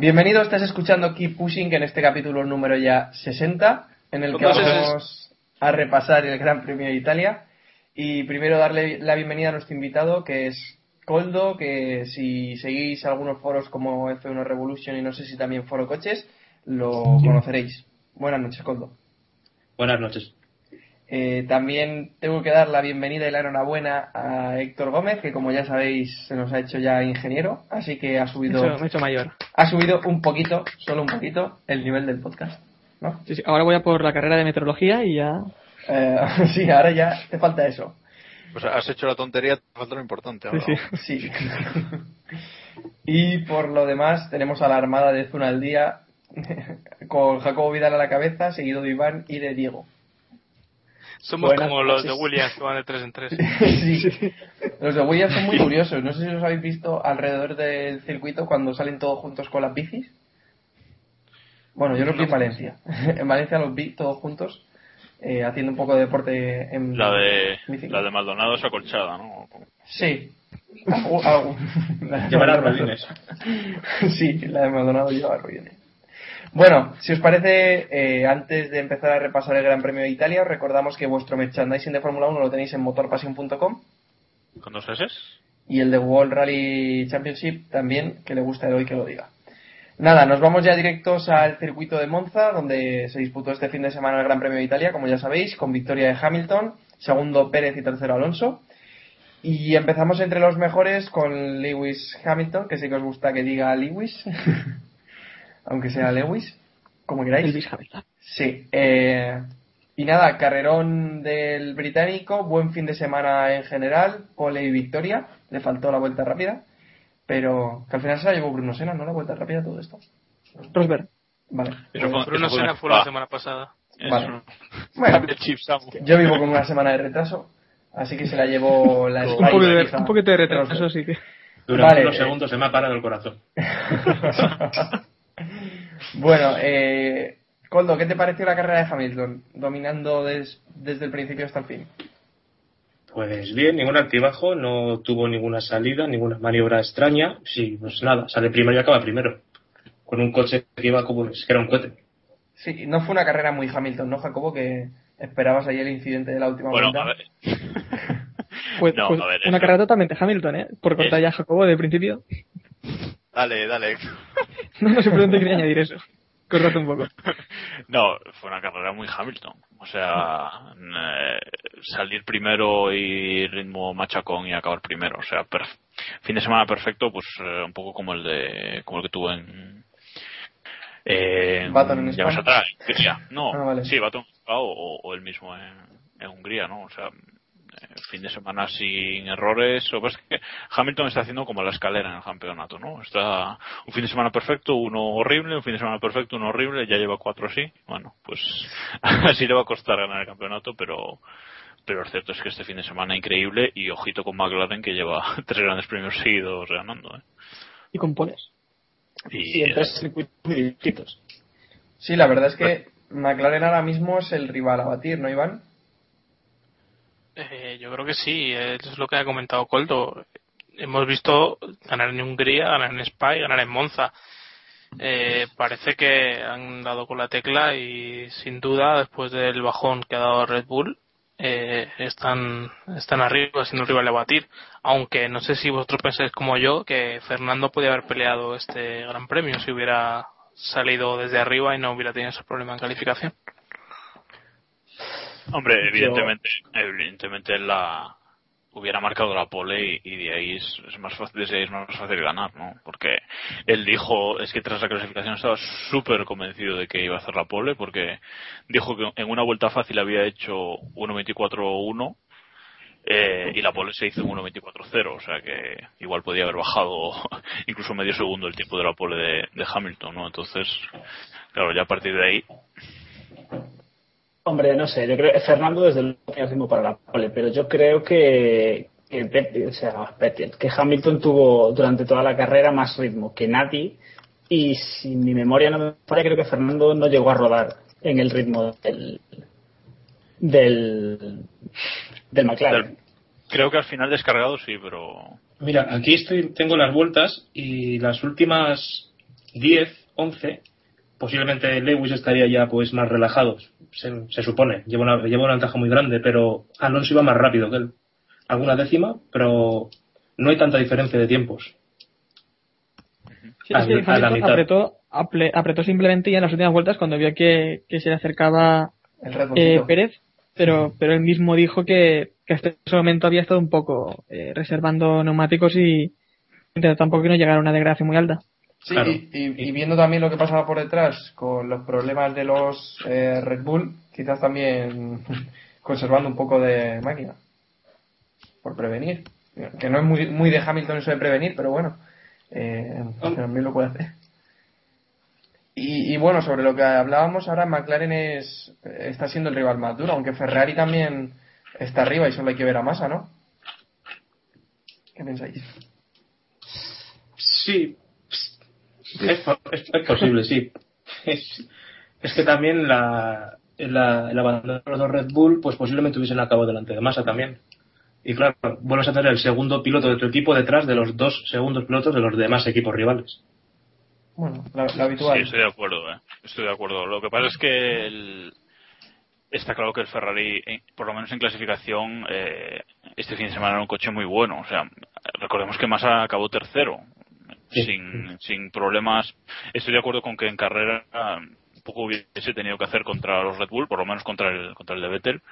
Bienvenidos, estás escuchando Keep Pushing en este capítulo número ya 60, en el que ¿Cuántos vamos a repasar el Gran Premio de Italia. Y primero darle la bienvenida a nuestro invitado, que es Coldo, que si seguís algunos foros como F1 Revolution y no sé si también Foro Coches, lo conoceréis. Buenas noches, Coldo. Buenas noches. Eh, también tengo que dar la bienvenida y la enhorabuena a Héctor Gómez, que como ya sabéis se nos ha hecho ya ingeniero, así que ha subido, mayor. ha subido un poquito, solo un poquito, el nivel del podcast. ¿no? Sí, sí, Ahora voy a por la carrera de meteorología y ya. Eh, sí, ahora ya te falta eso. Pues has hecho la tontería, te falta lo importante. Sí, ahora. sí. Sí. y por lo demás tenemos a la armada de Zuna al día con Jacobo Vidal a la cabeza, seguido de Iván y de Diego. Somos Buenas como los de. Williams que van de 3 en 3. sí. Los de Williams son muy curiosos. No sé si los habéis visto alrededor del circuito cuando salen todos juntos con las bicis. Bueno, yo los vi en Valencia. En Valencia los vi todos juntos eh, haciendo un poco de deporte en La de, bicicleta. la de Maldonado es acolchada, ¿no? Sí. Llevará Maldonado. rodines. sí, la de Maldonado lleva rodines. Bueno, si os parece, eh, antes de empezar a repasar el Gran Premio de Italia, os recordamos que vuestro merchandising de Fórmula 1 lo tenéis en motorpassion.com ¿Con dos S? y el de World Rally Championship también, que le gusta el hoy que lo diga. Nada, nos vamos ya directos al circuito de Monza, donde se disputó este fin de semana el Gran Premio de Italia, como ya sabéis, con victoria de Hamilton, segundo Pérez y tercero Alonso. Y empezamos entre los mejores con Lewis Hamilton, que sí que os gusta que diga Lewis, aunque sea Lewis, como queráis. Sí. eh, y nada, carrerón del británico, buen fin de semana en general, pole y victoria, le faltó la vuelta rápida, pero que al final se la llevó Bruno Senna, ¿no? La vuelta rápida, todo esto. Rosberg. Vale. Eso fue- Bruno eso fue Senna una- fue la semana pasada. Vale. Bueno, El chip Samu. yo vivo con una semana de retraso, así que se la llevó la Un, poco de, un poquito de retraso, sí que. Durante Vale. unos segundos se me ha parado el corazón. bueno, eh, Coldo, ¿qué te pareció la carrera de Hamilton? Dominando des- desde el principio hasta el fin. Pues bien, ningún altibajo, no tuvo ninguna salida, ninguna maniobra extraña. Sí, pues nada, sale primero y acaba primero. Con un coche que iba como es que era un cohete. Sí, no fue una carrera muy Hamilton, ¿no, Jacobo? Que esperabas ahí el incidente de la última Bueno, vuelta. a ver. Pues, No, pues a ver, una carrera totalmente Hamilton, ¿eh? Por cortar Es- ya Jacobo de principio. Dale, dale. No, simplemente quería añadir eso. Corrate un poco. No, fue una carrera muy Hamilton. O sea, eh, salir primero y ritmo machacón y acabar primero. O sea, fin de semana perfecto, pues eh, un poco como el de como el que tuvo en. Eh, Baton en ya saldrá, en Hungría. No, Ah, vale. sí, Baton o, o el mismo en, en Hungría, ¿no? O sea, fin de semana sin errores. Lo que pasa es que Hamilton está haciendo como la escalera en el campeonato, ¿no? Está un fin de semana perfecto, uno horrible, un fin de semana perfecto, uno horrible, ya lleva cuatro así. Bueno, pues así le va a costar ganar el campeonato, pero pero lo cierto es que este fin de semana increíble y ojito con McLaren que lleva tres grandes premios seguidos ganando, ¿eh? Y con poles. Y en tres circuitos muy distintos. Sí, la verdad es que McLaren ahora mismo es el rival a batir, ¿no, Iván? Eh, yo creo que sí, es lo que ha comentado Coldo. Hemos visto ganar en Hungría, ganar en Spa y ganar en Monza. Eh, parece que han dado con la tecla y sin duda después del bajón que ha dado Red Bull eh, están están arriba siendo un rival a batir aunque no sé si vosotros pensáis como yo que Fernando podía haber peleado este gran premio si hubiera salido desde arriba y no hubiera tenido ese problema en calificación Hombre, evidentemente, evidentemente la hubiera marcado la pole y, y de ahí es, es más fácil, desde ahí es más fácil ganar, ¿no? Porque él dijo, es que tras la clasificación estaba súper convencido de que iba a hacer la pole porque dijo que en una vuelta fácil había hecho 1.24.1 eh, y la pole se hizo en 1.24.0, o sea que igual podía haber bajado incluso medio segundo el tiempo de la pole de, de Hamilton, ¿no? Entonces, claro, ya a partir de ahí Hombre, no sé, yo creo que Fernando desde luego tiene ritmo para la pole, pero yo creo que, que, o sea, que Hamilton tuvo durante toda la carrera más ritmo que nadie y si mi memoria no me falla, creo que Fernando no llegó a rodar en el ritmo del del, del McLaren. creo que al final descargado sí, pero Mira, aquí estoy, tengo las vueltas y las últimas 10, 11, posiblemente Lewis estaría ya pues más relajado, se, se supone. Lleva una, lleva una ventaja muy grande, pero Alonso iba más rápido que él. Alguna décima, pero no hay tanta diferencia de tiempos. Sí, A- es que a la mitad. apretó, aple- apretó simplemente ya en las últimas vueltas cuando vio que, que se le acercaba eh. Pérez, pero, pero él mismo dijo que, que hasta ese momento había estado un poco eh, reservando neumáticos y intentó tampoco que no llegara a una desgracia muy alta. Sí, Claro. y, y- y viendo también lo que pasaba por detrás con los problemas de los eh, Red Bull, quizás también conservando un poco de máquina. Por prevenir. Que no es muy, muy de Hamilton eso de prevenir, pero bueno, eh, también lo puede hacer. Y, y bueno, sobre lo que hablábamos ahora, McLaren es, está siendo el rival más duro, aunque Ferrari también está arriba y solo hay que ver a Massa, ¿no? ¿Qué pensáis? Sí, es, po- es- es posible, sí. Es, es que también la, la, el abandono de los Red Bull, pues posiblemente hubiesen acabado delante de Massa también. Y claro, vuelves a tener el segundo piloto de tu equipo detrás de los dos segundos pilotos de los demás equipos rivales. Bueno, lo, lo habitual. Sí, estoy de acuerdo, ¿eh? Estoy de acuerdo. Lo que pasa es que el- está claro que el Ferrari, por lo menos en clasificación, eh, este fin de semana era un coche muy bueno. O sea, recordemos que Massa acabó tercero. Sin, sin problemas. Estoy de acuerdo con que en carrera un poco hubiese tenido que hacer contra los Red Bull, por lo menos contra el, contra el de Vettel.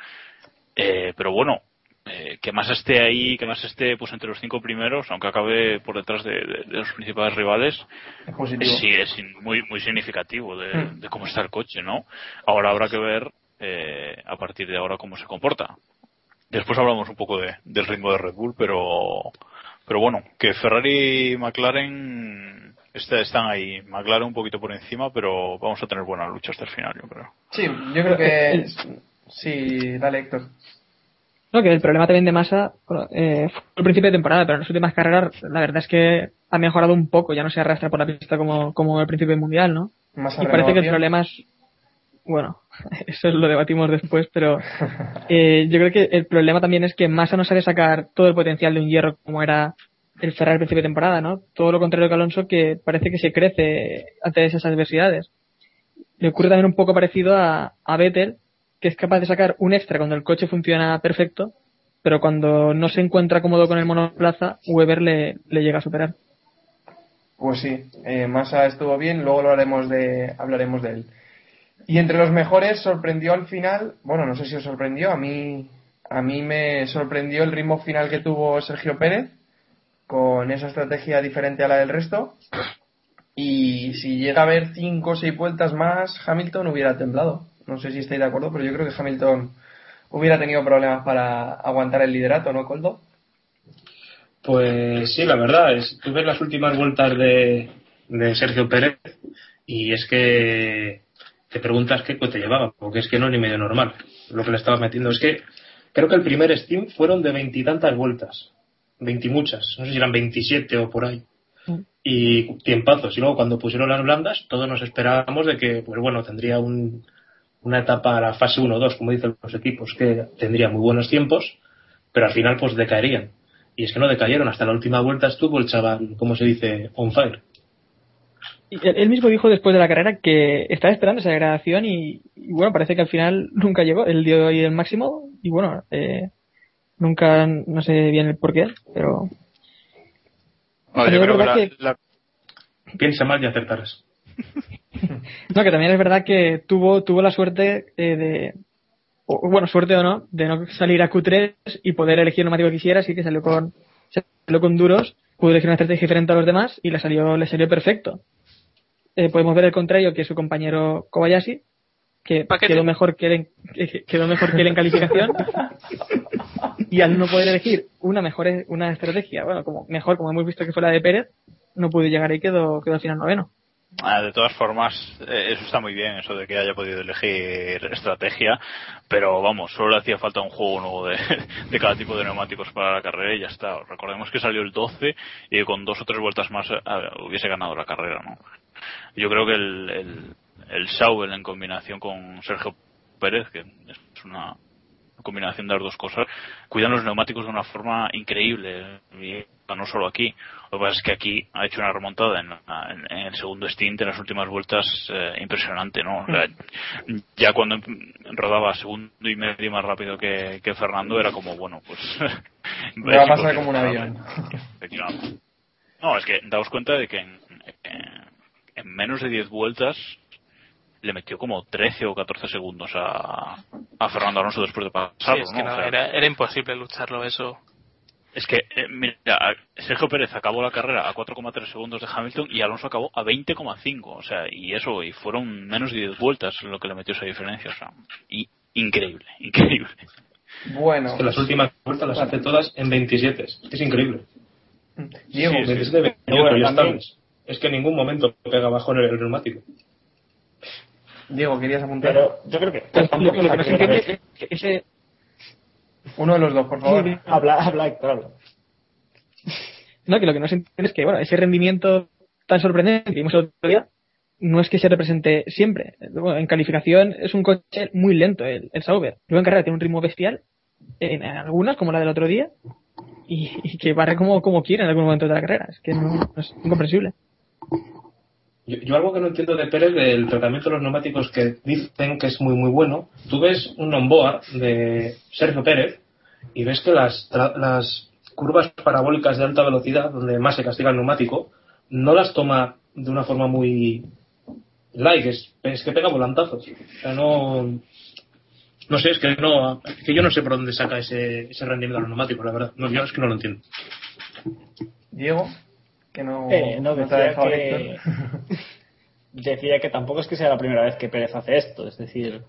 Eh, pero bueno, eh, que más esté ahí, que más esté pues entre los cinco primeros, aunque acabe por detrás de, de- de los principales rivales, Es. Sí, es muy, muy significativo de, Hmm. de cómo está el coche, ¿no? Ahora habrá que ver eh, a partir de ahora cómo se comporta. Después hablamos un poco de, del ritmo de Red Bull, pero, pero bueno, que Ferrari y McLaren este- están ahí. McLaren un poquito por encima, pero vamos a tener buena lucha hasta el final, yo creo. Sí, yo creo que. Sí, dale, Héctor. No, que el problema también de Massa bueno, eh, fue al principio de temporada, pero en las últimas carreras la verdad es que ha mejorado un poco, ya no se arrastra por la pista como, como al principio del mundial, ¿no? Más Y parece que el problema es, bueno, eso lo debatimos después, pero eh, yo creo que el problema también es que Massa no sabe sacar todo el potencial de un hierro como era el Ferrari al principio de temporada, ¿no? Todo lo contrario que Alonso, que parece que se crece ante esas adversidades. Le ocurre también un poco parecido a, a Vettel, que es capaz de sacar un extra cuando el coche funciona perfecto, pero cuando no se encuentra cómodo con el monoplaza, Weber le, le llega a superar. Pues sí, eh, Massa estuvo bien, luego lo haremos de, hablaremos de él. Y entre los mejores sorprendió al final, bueno, no sé si os sorprendió, a mí, a mí me sorprendió el ritmo final que tuvo Sergio Pérez con esa estrategia diferente a la del resto. Y si llega a haber cinco o seis vueltas más, Hamilton hubiera temblado. No sé si estáis de acuerdo, pero yo creo que Hamilton hubiera tenido problemas para aguantar el liderato, ¿no, Coldo? Pues sí, la verdad es, tú las últimas vueltas de, de Sergio Pérez y es que te preguntas qué coche llevaba, porque es que no es ni medio normal lo que le estabas metiendo. Es que creo que el primer Steam fueron de veintitantas vueltas, veintimuchas, no sé si eran veintisiete o por ahí. Y tiempazos. Y luego cuando pusieron las blandas, todos nos esperábamos de que, pues bueno, tendría un, una etapa a la fase 1-2, como dicen los equipos, que tendría muy buenos tiempos, pero al final pues decaerían. Y es que no decayeron, hasta la última vuelta estuvo el chaval, como se dice, on fire. Él mismo dijo después de la carrera que estaba esperando esa degradación y, y bueno, parece que al final nunca llegó. Él dio ahí el máximo y bueno, eh, nunca, no sé bien el porqué, pero... No, Pero yo creo que verdad la, que- la- Piensa mal y acertarás. No, que también es verdad que tuvo, tuvo la suerte eh, de, o, bueno, suerte o no, de no salir a Q3 y poder elegir el neumático que quisiera, así que salió con, salió con duros, pudo elegir una estrategia diferente a los demás y le salió, le salió perfecto. Eh, podemos ver el contrario que su compañero Kobayashi, que Paquete. quedó mejor que él en, que- quedó mejor que él en calificación y al no poder elegir una mejor una estrategia, bueno, como mejor como hemos visto que fue la de Pérez, no pudo llegar ahí quedó quedó al final noveno. Ah, de todas formas, eh, eso está muy bien, eso de que haya podido elegir estrategia, pero vamos, solo le hacía falta un juego nuevo de, cada tipo de neumáticos para la carrera y ya está. Recordemos que salió el 12 y con dos o tres vueltas más eh, hubiese ganado la carrera, ¿no? Yo creo que el, el, el Sauber en combinación con Sergio Pérez, que es una combinación de las dos cosas, cuidan los neumáticos de una forma increíble. Y no solo aquí. Lo que pasa es que aquí ha hecho una remontada en, en- en el segundo stint, en las últimas vueltas, eh, impresionante, ¿no? O sea, ya cuando rodaba segundo y medio más rápido que, que Fernando, era como, bueno, pues. Me va a pasar como un avión. No, es que daos cuenta de que en menos de 10 vueltas le metió como 13 o 14 segundos a, a Fernando Alonso después de Sí, pasarlo, es que ¿no? no, O sea, era, era imposible lucharlo eso. es que, eh, mira, Sergio Pérez acabó la carrera a 4,3 segundos de Hamilton y Alonso acabó a 20,5. O sea, y eso, y fueron menos de 10 vueltas lo que le metió esa diferencia. O sea, y, increíble, increíble. Bueno, Es que las últimas vueltas las hace todas en 27. Es increíble. Diego, Sí, 27, 28 bueno. Es que en ningún momento pega bajo en el, el neumático. Diego, ¿querías apuntar? Pero yo creo que Lo, que no se es que ese, Uno de los dos, por favor. Habla, habla, Héctor, habla. No, que lo que no se entiende es que, bueno, ese rendimiento tan sorprendente que vimos el otro día no es que se represente siempre. Bueno, en calificación es un coche muy lento el, el Sauber. Luego en carrera tiene un ritmo bestial, en, en algunas, como la del otro día, y, y que barre como, como quiere en algún momento de la carrera. Es que no, no es incomprensible. Yo, algo que no entiendo de Pérez del tratamiento de los neumáticos que dicen que es muy muy bueno. Tú ves un onboard de Sergio Pérez y ves que las, las curvas parabólicas de alta velocidad, donde más se castiga el neumático, no las toma de una forma muy light, es, que pega volantazos. O sea, no, no sé, es que no, es que yo no sé por dónde saca ese, ese rendimiento de los neumáticos, la verdad. No, yo es que no lo entiendo. Diego, que no, Eh, no, no te ha decía dejado que, Héctor. decía que tampoco es que sea la primera vez que Pérez hace esto. Es decir,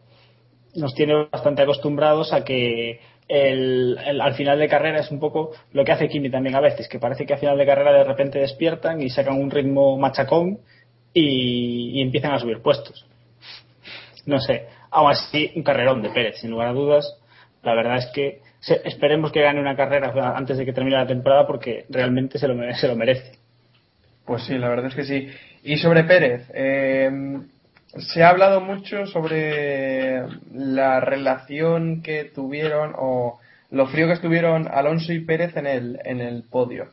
nos tiene bastante acostumbrados a que el, el- al final de carrera es un poco lo que hace Kimi también a veces, que parece que al final de carrera de repente despiertan y sacan un ritmo machacón y, y empiezan a subir puestos. No sé, aún así un carrerón de Pérez, sin lugar a dudas. La verdad es que se- esperemos que gane una carrera antes de que termine la temporada porque realmente se lo, se lo merece. Pues sí, la verdad es que sí. Y sobre Pérez, eh, se ha hablado mucho sobre la relación que tuvieron o lo frío que estuvieron Alonso y Pérez en el, en el podio.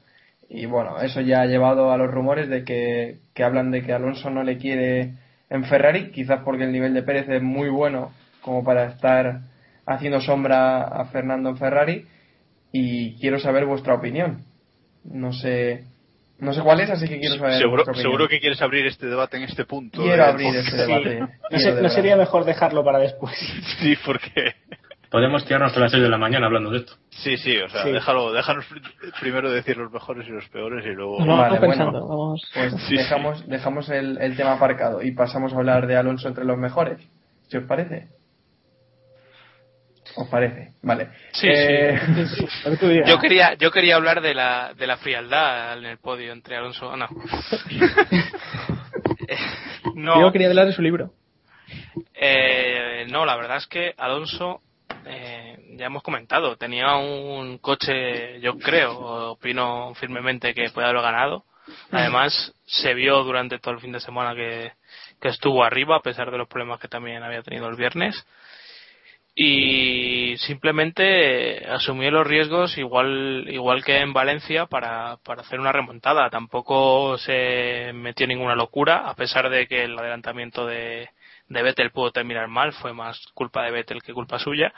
Y bueno, eso ya ha llevado a los rumores de que, que hablan de que Alonso no le quiere en Ferrari, quizás porque el nivel de Pérez es muy bueno como para estar haciendo sombra a Fernando en Ferrari. Y quiero saber vuestra opinión. No sé No sé cuál es, así que quiero saber. Seguro, seguro que quieres abrir este debate en este punto. Quiero ¿eh? abrir este Sí. debate. ¿No, no sería mejor dejarlo para después? Sí, porque. Podemos tirarnos hasta las 6 de la mañana hablando de esto. Sí, sí, o sea, Sí. déjalo, déjanos pr- primero decir los mejores y los peores y luego. Vamos Vale, pensando, bueno. vamos. Pues Sí, sí. dejamos, dejamos el, el tema aparcado y pasamos a hablar de Alonso entre los mejores. ¿Qué os parece? ¿Os parece? Vale. Sí, Eh, sí. Yo quería, yo quería hablar de la, de la frialdad en el podio entre Alonso. ah, No. Eh, no. Yo quería hablar de su libro. Eh, no, la verdad es que Alonso, eh, ya hemos comentado, tenía un coche, yo creo, opino firmemente que puede haberlo ganado. Además, se vio durante todo el fin de semana que, que estuvo arriba, a pesar de los problemas que también había tenido el viernes. Y simplemente asumió los riesgos igual, igual que en Valencia para, para hacer una remontada. Tampoco se metió ninguna locura, a pesar de que el adelantamiento de, de Vettel pudo terminar mal, fue más culpa de Vettel que culpa suya.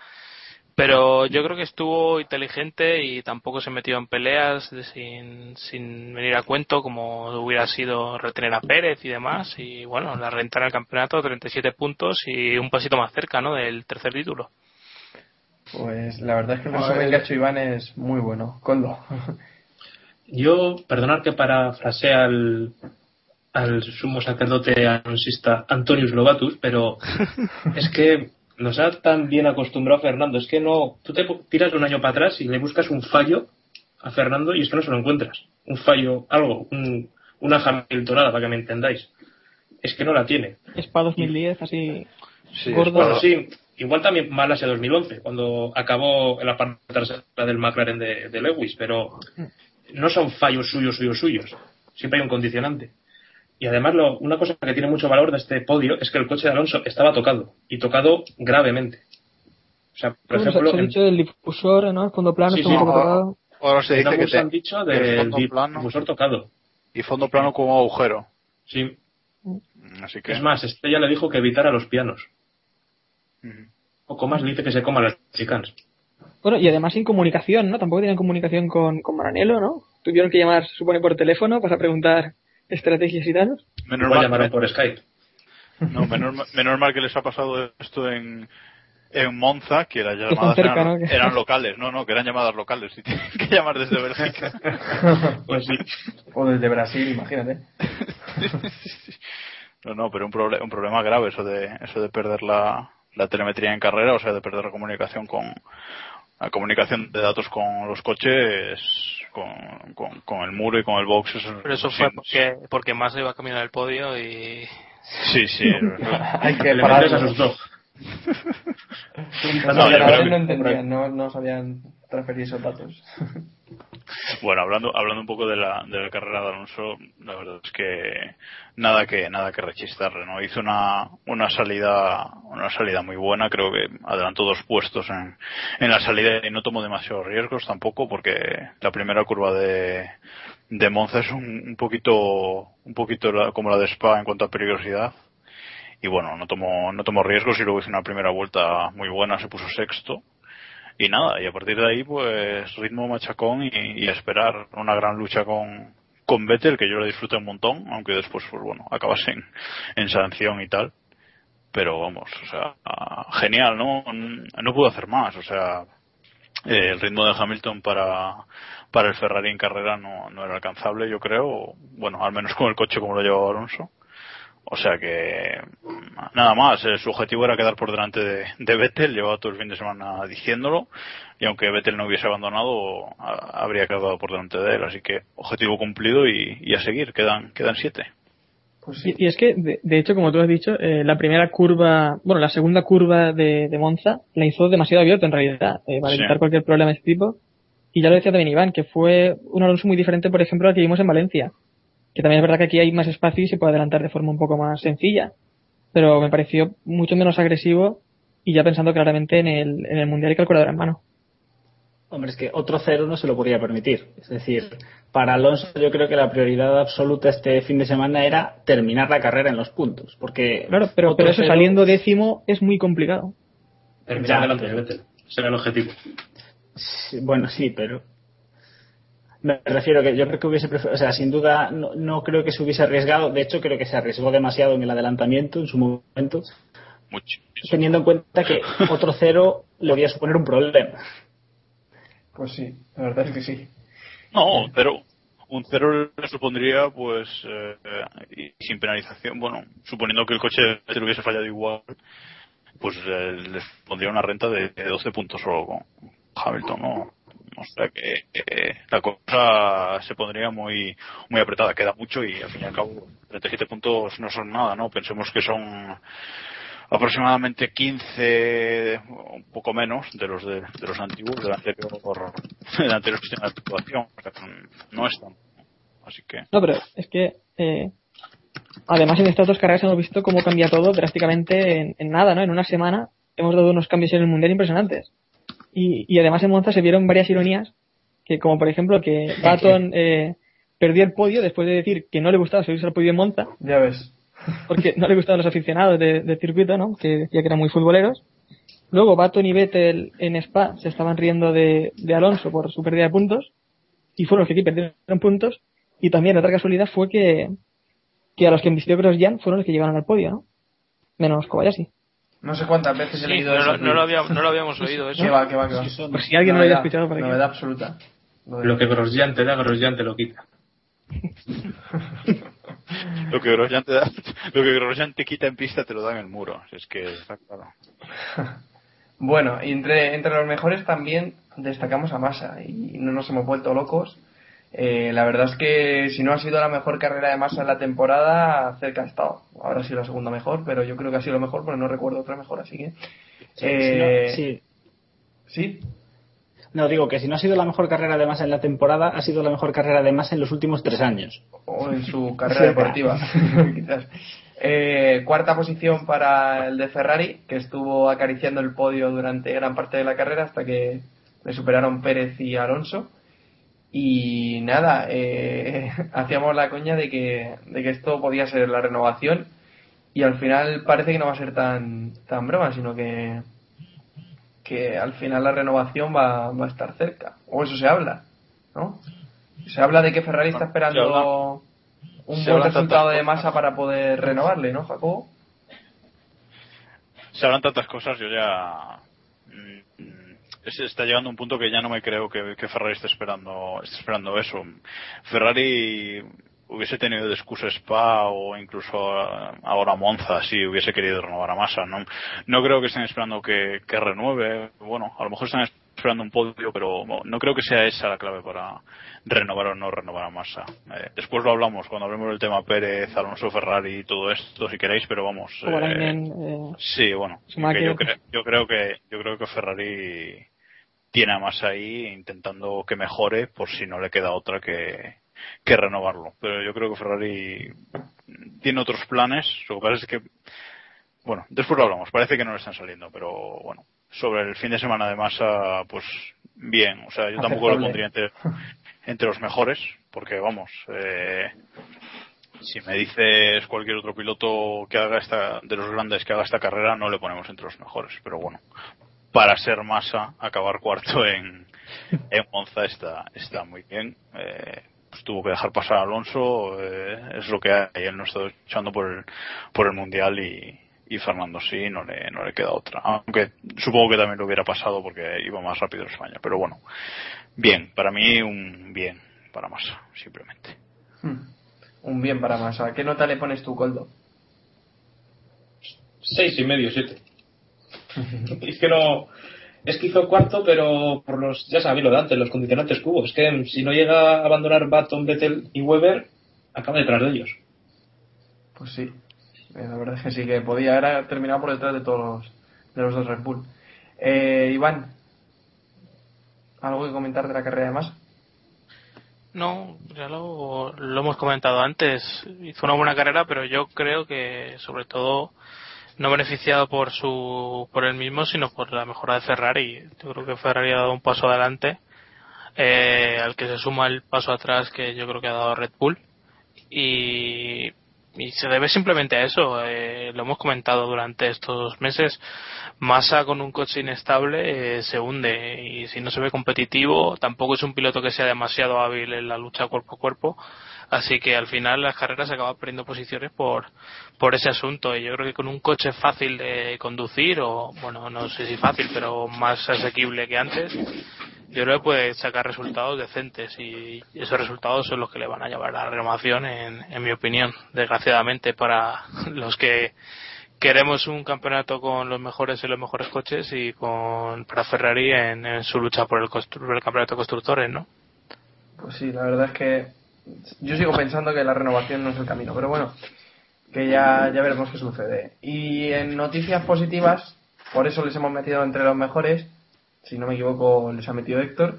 Pero yo creo que estuvo inteligente y tampoco se metió en peleas de- sin, sin venir a cuento como hubiera sido retener a Pérez y demás. Y bueno, la renta en el campeonato, 37 puntos y un pasito más cerca ¿no? del tercer título. Pues la verdad es que el resumen que ha hecho Iván es muy bueno. Coldo. Yo, perdonad que parafrasee al, al sumo sacerdote anonsista Antonius Lobatus, pero es que nos ha tan bien acostumbrado Fernando. Es que no, tú te tiras un año para atrás y le buscas un fallo a Fernando y es que no se lo encuentras. Un fallo, algo, un- una Hamiltonada, para que me entendáis. Es que no la tiene. Spa 2010, así Sí, gordo. Bueno, sí, igual también mal hacia 2011, cuando acabó en la parte trasera del McLaren de, de Lewis, pero no son fallos suyos, suyos, suyos. Siempre hay un condicionante. Y además, lo- una cosa que tiene mucho valor de este podio es que el coche de Alonso estaba tocado, y tocado gravemente. O sea, por ejemplo, se ha en- dicho del difusor, ¿no? El fondo plano, Sí, está sí. un poco tocado. Ahora se dice que te- han dicho del fondo di- plano difusor tocado. y fondo plano un agujero. Sí. Así que. Es más, Estrella le dijo que evitara los pianos. Ujú. Poco más le dice que se coma las chicanas. Bueno, y además sin comunicación, ¿no? Tampoco tenían comunicación con, con Maranello, ¿no? Tuvieron que llamar, se supone, por teléfono para preguntar estrategias y tal. Menos mal, llamaron por Skype. no, menos, ma- menos mal que les ha pasado esto en, en Monza, que las llamadas cerca, eran, ¿no? Que- eran locales. No, no, que eran llamadas locales. Y tienen que llamar desde Bélgica. Pues sí. o desde Brasil, imagínate. No, no, pero un, proble- un problema grave eso de eso de perder la, la telemetría en carrera, o sea, de perder la comunicación con la comunicación de datos con los coches, con, con, con el muro y con el box. Eso, Pero eso fue porque, porque más iba camino del podio y Sí, sí. Hay que Le parar. a dos. Los No, que- no entendían, no, no sabían transferir esos datos. Bueno, hablando hablando un poco de la, de la carrera de Alonso, la verdad es que nada que nada que rechistarle, ¿no? Hizo una una salida una salida muy buena, creo que adelantó dos puestos en, en la salida y no tomó demasiados riesgos tampoco porque la primera curva de de Monza es un, un poquito un poquito la- como la de Spa en cuanto a peligrosidad y bueno, no tomó no tomó riesgos y luego hizo una primera vuelta muy buena, se puso sexto y nada, y a partir de ahí, pues ritmo machacón y, esperar una gran lucha con, con Vettel, que yo lo disfruté un montón, aunque después, pues bueno, acabas en, en sanción y tal. Pero vamos, o sea, genial, ¿no? No pudo hacer más, o sea, eh, el ritmo de Hamilton para, para el Ferrari en carrera no, no era alcanzable, yo creo, bueno, al menos con el coche como lo llevaba Alonso. O sea que nada más, eh, su objetivo era quedar por delante de, de Vettel, llevaba todo el fin de semana diciéndolo, y aunque Vettel no hubiese abandonado, a- habría quedado por delante de él, así que objetivo cumplido y, y a seguir, quedan, quedan siete. Pues sí. Y, y es que, de, de hecho, como tú has dicho, eh, la primera curva, bueno, la segunda curva de, de Monza la hizo demasiado abierta en realidad, eh, para Sí. evitar cualquier problema de este tipo. Y ya lo decía también Iván, que fue un Alonso muy diferente, por ejemplo, al que vimos en Valencia. Que también es verdad que aquí hay más espacio y se puede adelantar de forma un poco más sencilla. Pero me pareció mucho menos agresivo y ya pensando claramente en el, en el Mundial y calculadora en mano. Hombre, es que otro cero no se lo podría permitir. Es decir, para Alonso yo creo que la prioridad absoluta este fin de semana era terminar la carrera en los puntos. Porque Claro, pero, pero eso cero- saliendo décimo es muy complicado. Terminar Ya, delante de pero- Vettel. Ese era el objetivo. Sí, Bueno, sí, pero Me refiero que yo creo que hubiese preferido, o sea, sin duda no, no creo que se hubiese arriesgado, de hecho creo que se arriesgó demasiado en el adelantamiento en su momento, Mucho. teniendo en cuenta que otro cero le podía suponer un problema. Pues sí, la verdad es que sí. No, pero un cero le supondría, pues, eh, y sin penalización, bueno, suponiendo que el coche le hubiese fallado igual, pues eh, les pondría una renta de, de 12 puntos solo con Hamilton, ¿no? O sea que eh, la cosa se pondría muy muy apretada, queda mucho y al fin y al cabo 37 puntos no son nada, ¿no? Pensemos que son aproximadamente 15, un poco menos, de los de, los antiguos, del anterior, del anterior sistema de. O no es tan. Así que. No, pero es que eh, además en estas dos carreras hemos visto cómo cambia todo drásticamente en, en nada, ¿no? En una semana hemos dado unos cambios en el mundial impresionantes. Y, y además en Monza se vieron varias ironías, que como por ejemplo que Baton eh, perdió el podio después de decir que no le gustaba subirse al podio en Monza, Ya ves. porque no le gustaban los aficionados de- del circuito, ¿no? Que decía que eran muy futboleros. Luego Baton y Vettel en Spa se estaban riendo de, de Alonso por su pérdida de puntos y fueron los que aquí perdieron puntos. Y también otra casualidad fue que, que a los que embistió Grosjean fueron los que llegaron al podio, ¿no? Menos Kobayashi. No sé cuántas veces he Sí, leído no, eso. lo- no lo habíamos, no lo habíamos oído eso. Que va, que va, que va. Por si alguien no lo había escuchado aquí. Novedad absoluta. Lo que Grosjean te da, Grosjean te lo quita. Lo que Grosjean te da, lo que Grosjean te quita en pista te lo da en el muro. Es que está claro. Bueno, y entre, entre los mejores también destacamos a Massa y no nos hemos vuelto locos. Eh, la verdad es que si no ha sido la mejor carrera de Massa en la temporada, cerca ha estado. Ahora ha sido la segunda mejor, pero yo creo que ha sido la mejor porque no recuerdo otra mejor, así que. Eh, Si no- sí. ¿Sí? No, digo que si no ha sido la mejor carrera de Massa en la temporada, ha sido la mejor carrera de Massa en los últimos tres años. o en su carrera deportiva, quizás. Eh, cuarta posición para el de Ferrari, que estuvo acariciando el podio durante gran parte de la carrera hasta que le superaron Pérez y Alonso. Y nada, eh, hacíamos la coña de que, de que esto podía ser la renovación y al final parece que no va a ser tan, tan broma, sino que, que al final la renovación va, va a estar cerca. O eso se habla, ¿no? Se habla de que Ferrari está Se esperando un buen resultado de masa para poder renovarle, ¿no, Jacobo? se hablan tantas cosas, yo ya es- está llegando un punto que ya no me creo que, que Ferrari esté esperando, esté esperando eso. Ferrari hubiese tenido de excusa Spa o incluso ah, ahora Monza si hubiese querido renovar a Massa. No, no creo que estén esperando que, que renueve. Bueno, a lo mejor están esperando un podio, pero no, creo que sea esa la clave para renovar o no renovar a Massa. Eh, después lo hablamos cuando hablemos del tema Pérez, Alonso, Ferrari y todo esto, si queréis, pero vamos. eh, eh, Sí, bueno, yo creo que yo creo que Ferrari tiene a más ahí intentando que mejore por si no le queda otra que, que renovarlo. Pero yo creo que Ferrari tiene otros planes. Lo que pasa es que, bueno, después lo hablamos. Parece que no le están saliendo, pero bueno, sobre el fin de semana de masa, pues bien. O sea, yo tampoco lo pondría entre, entre los mejores, porque vamos, eh, si me dices cualquier otro piloto que haga esta, de los grandes que haga esta carrera, no le ponemos entre los mejores. Pero bueno, para ser masa, acabar cuarto en, en Monza está, está muy bien. Eh, pues tuvo que dejar pasar a Alonso, eh, es lo que hay. Él no está echando por el, por el mundial y, y Fernando sí, no le, no le queda otra. Aunque supongo que también lo hubiera pasado porque iba más rápido en España. Pero bueno, bien, para mí un bien para masa, simplemente. Hmm. Un bien para Massa. ¿Qué nota le pones tú, Coldo? Seis y medio, siete. Es que no. Es que hizo cuarto, pero por los. Ya sabéis lo de antes, los condicionantes que hubo. Es que si no llega a abandonar Baton, Vettel y Weber, acaba detrás de ellos. Pues sí. Eh, La verdad es que sí que podía haber terminado por detrás de todos los, de los dos Red Bull. Eh, Iván, ¿algo que comentar de la carrera de Massa? No, ya lo, lo hemos comentado antes. Hizo una buena carrera, pero yo creo que sobre todo no beneficiado por su por él mismo, sino por la mejora de Ferrari. Yo creo que Ferrari ha dado un paso adelante, eh, al que se suma el paso atrás que yo creo que ha dado Red Bull. Y y se debe simplemente a eso. Eh, lo hemos comentado durante estos meses. Massa con un coche inestable eh, se hunde y si no se ve competitivo, tampoco es un piloto que sea demasiado hábil en la lucha cuerpo a cuerpo. Así que al final las carreras se acaban perdiendo posiciones por, por ese asunto. Y yo creo que con un coche fácil de conducir, o bueno, no sé si fácil, pero más asequible que antes, yo creo que puede sacar resultados decentes y esos resultados son los que le van a llevar a la renovación, en, en mi opinión, desgraciadamente para los que queremos un campeonato con los mejores y los mejores coches y con para Ferrari en, su lucha por el, por el campeonato de constructores, ¿no? Pues sí, la verdad es que yo sigo pensando que la renovación no es el camino, pero bueno, que ya, ya veremos qué sucede. Y en noticias positivas, por eso les hemos metido entre los mejores, si no me equivoco, les ha metido Héctor,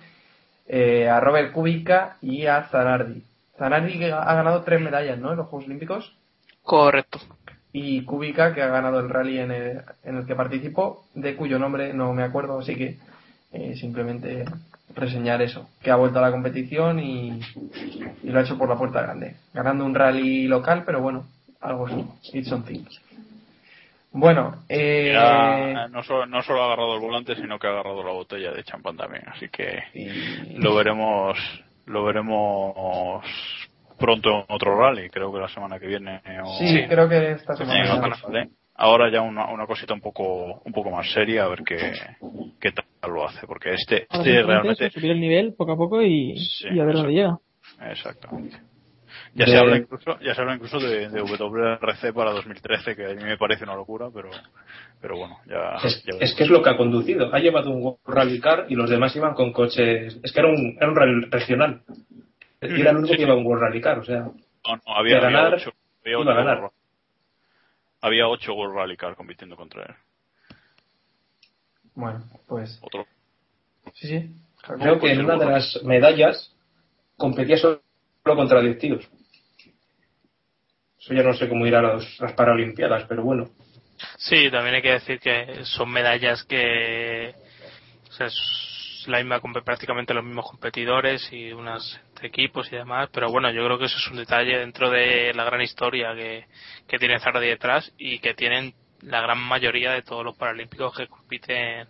eh, a Robert Kubica y a Zanardi. Zanardi que ha ganado tres medallas, ¿no? En los Juegos Olímpicos. Correcto. Y Kubica que ha ganado el rally en el, en el que participó, de cuyo nombre no me acuerdo, así que eh, simplemente reseñar eso, que ha vuelto a la competición y, y, lo ha hecho por la puerta grande, ganando un rally local, pero bueno, algo así, it's something. Bueno, eh, no, solo, no solo ha agarrado el volante, sino que ha agarrado la botella de champán también, así que lo veremos, lo veremos pronto en otro rally, creo que la semana que viene. O, sí, creo que esta semana. Ahora ya una, una cosita un poco un poco más seria, a ver qué, qué tal lo hace, porque este, este realmente... Subir el nivel poco a poco y, y a ver dónde llega. Exactamente. Ya se habla incluso, ya se habla incluso de, de, WRC para 2013, que a mí me parece una locura, pero, pero bueno, ya es, es, que es lo que ha conducido. Ha llevado un rally car y los demás iban con coches. Es que era un, era un rally regional. Y era el único que iba con World Rally Car, o sea. No, no, había, ganar, ocho, había ocho, ganar. Había ocho World Rally Car compitiendo contra él. Bueno, pues. Otro. Sí, sí. Creo que en una de las medallas competía solo contra 10 tíos. Eso ya no sé cómo ir a las, las Paralimpiadas, pero bueno. Sí, también hay que decir que son medallas que. O sea, la misma, prácticamente los mismos competidores y unos equipos y demás, pero bueno, yo creo que eso es un detalle dentro de la gran historia que, que tiene Zardi detrás y que tienen la gran mayoría de todos los paralímpicos que compiten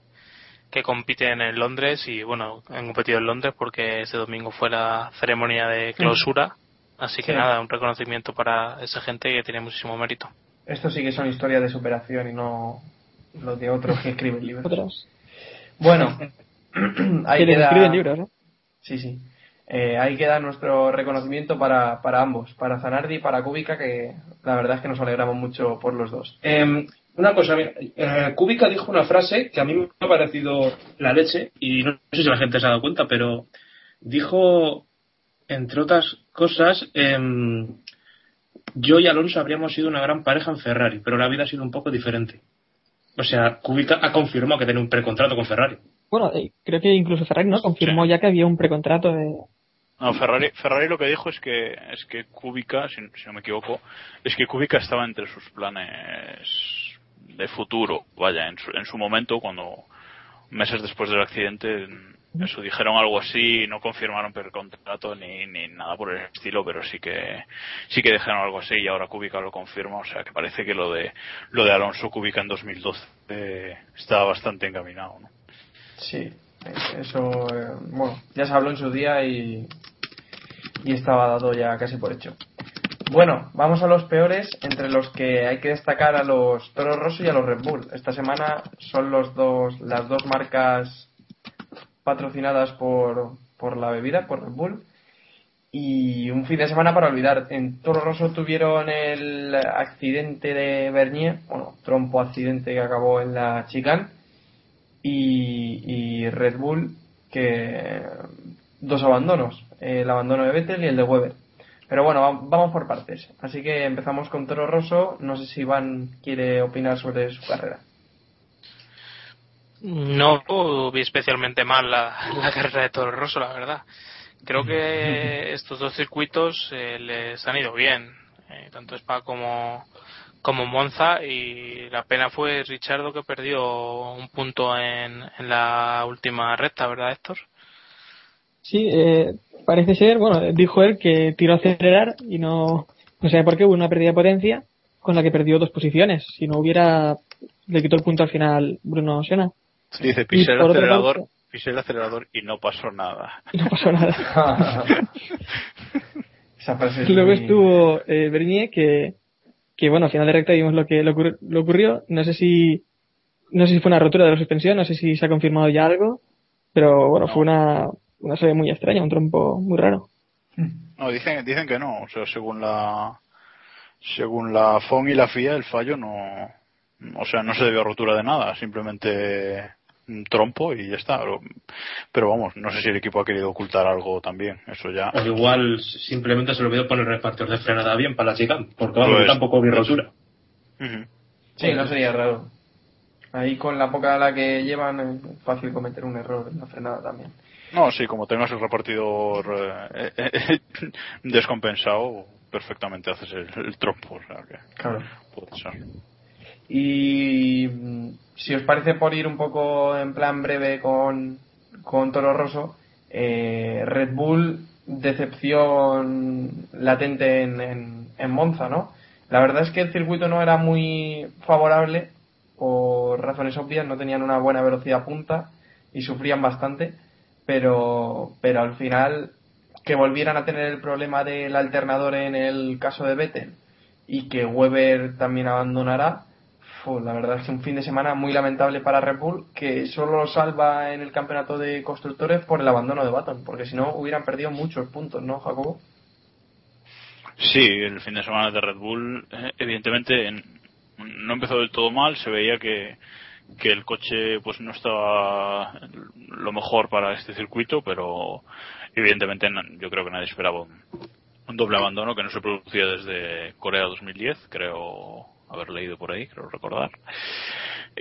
que compiten en Londres y bueno, han competido en Londres porque ese domingo fue la ceremonia de clausura, así que nada, un reconocimiento para esa gente que tiene muchísimo mérito. Esto sí que son historias de superación y no los de otros que escriben libros. Bueno, ahí queda... libros, ¿no? Sí, sí. Eh, ahí queda nuestro reconocimiento para, para ambos, para Zanardi y para Kubica, que la verdad es que nos alegramos mucho por los dos. Eh, una cosa, eh, Kubica dijo una frase que a mí me ha parecido la leche, y no sé si la gente se ha dado cuenta, pero dijo, entre otras cosas, eh, yo y Alonso habríamos sido una gran pareja en Ferrari, pero la vida ha sido un poco diferente. O sea, Kubica ha confirmado que tiene un precontrato con Ferrari. Bueno, eh, creo que incluso Ferrari no confirmó ya que había un precontrato de. No, Ferrari, Ferrari lo que dijo es que es que Kubica, si, no me equivoco, es que Kubica estaba entre sus planes de futuro. Vaya, en su, en su momento, cuando meses después del accidente, eso dijeron algo así, no confirmaron el contrato ni, ni nada por el estilo, pero sí que sí que dijeron algo así y ahora Kubica lo confirma, o sea que parece que lo de lo de Alonso Kubica en 2012 eh, está bastante encaminado, ¿no? Sí, eso, eh, bueno, ya se habló en su día y, y estaba dado ya casi por hecho. Bueno, vamos a los peores, entre los que hay que destacar a los Toro Rosso y a los Red Bull. Esta semana son los dos, las dos marcas patrocinadas por, por la bebida, por Red Bull. Y un fin de semana para olvidar. En Toro Rosso tuvieron el accidente de Bernier, bueno, trompo accidente que acabó en la chicane y, Red Bull que dos abandonos, el abandono de Vettel y el de Weber. Pero bueno, vamos por partes. Así que empezamos con Toro Rosso. No sé si Iván quiere opinar sobre su carrera. No vi especialmente mal la, carrera de Toro Rosso, la verdad. Creo que estos dos circuitos eh, les han ido bien, eh, tanto Spa como, como Monza y la pena fue Richardo que perdió un punto en, en la última recta, ¿verdad Héctor? Sí, eh, parece ser, bueno, dijo él que tiró a acelerar y no, No sé por qué hubo una pérdida de potencia con la que perdió dos posiciones. Si no hubiera, le quitó el punto al final Bruno Senna. Dice, pisé el acelerador, parte- pisé el acelerador y no pasó nada. Y no pasó nada. Esa frase es Luego muy- estuvo eh, Bernier, que, que bueno, al final de recta vimos lo que lo, ocurri- lo ocurrió. No sé si no sé si fue una rotura de la suspensión, no sé si se ha confirmado ya algo, pero bueno, fue una, una serie muy extraña, un trompo muy raro. No, dicen, dicen que no. O sea, según la según la FON y la FIA, el fallo no. O sea, no se debió a rotura de nada. Simplemente trompo y ya está. Pero, pero vamos, no sé si el equipo ha querido ocultar algo también. Eso ya. O igual simplemente se le olvidó poner repartidor de frenada bien para la chica, porque vamos, Pues- tampoco vi pues- rotura. Ujú. Sí, no sería raro. Ahí con la poca ala que llevan es fácil cometer un error en la frenada también. No, sí, como tengas el repartidor eh, eh, eh, descompensado, perfectamente haces el, el trompo. O sea que Claro. puede ser. Y mm, si os parece por ir un poco en plan breve con, con Toro Rosso, eh, Red Bull decepción latente en, en, en Monza, ¿no? La verdad es que el circuito no era muy favorable por razones obvias, no tenían una buena velocidad punta y sufrían bastante, pero, pero al final que volvieran a tener el problema del alternador en el caso de Vettel y que Weber también abandonará, fu, la verdad es que un fin de semana muy lamentable para Red Bull que solo salva en el campeonato de constructores por el abandono de Baton, porque si no hubieran perdido muchos puntos, ¿no, Jacobo? Sí, el fin de semana de Red Bull, eh, evidentemente, en- no empezó del todo mal. Se veía que, que el coche pues no estaba lo mejor para este circuito, pero evidentemente yo creo que nadie esperaba un doble abandono que no se producía desde Corea 2010, creo haber leído por ahí, creo recordar.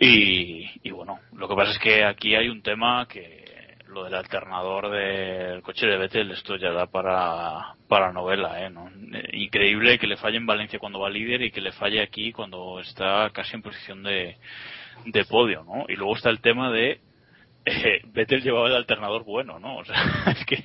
Y, bueno, lo que pasa es que aquí hay un tema que lo del alternador del coche de Vettel, esto ya da para, para novela, ¿eh? ¿no? Increíble que le falle en Valencia cuando va líder y que le falle aquí cuando está casi en posición de, de podio, ¿no? Y luego está el tema de eh, Vettel llevaba el alternador bueno, ¿no? O sea, es que,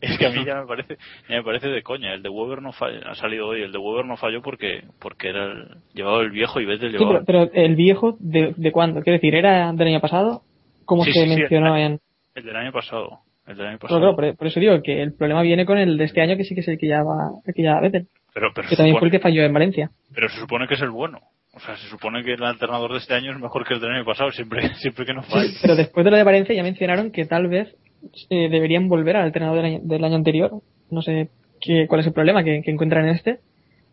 es que a mí ya me parece, ya me parece de coña. El de Weber no falló, ha salido hoy, el de Weber no falló porque, porque era el, llevaba el viejo y Vettel Sí, llevaba pero, pero el viejo, ¿de, de cuándo? Quiero decir, ¿era del año pasado? Como Sí, se sí, mencionó el- en... el del año pasado. El del año Pero pasado. claro, por, por eso digo que el problema viene con el de este año, que sí que es el que ya va, el que ya va Vettel. Pero, pero Que se también fue supone- el que falló en Valencia. Pero se supone que es el bueno. O sea, se supone que el alternador de este año es mejor que el del año pasado, siempre, siempre que no falle. Sí, pero después de lo de Valencia ya mencionaron que tal vez eh, deberían volver al alternador del año, del año anterior. No sé qué, cuál es el problema que, que encuentran en este.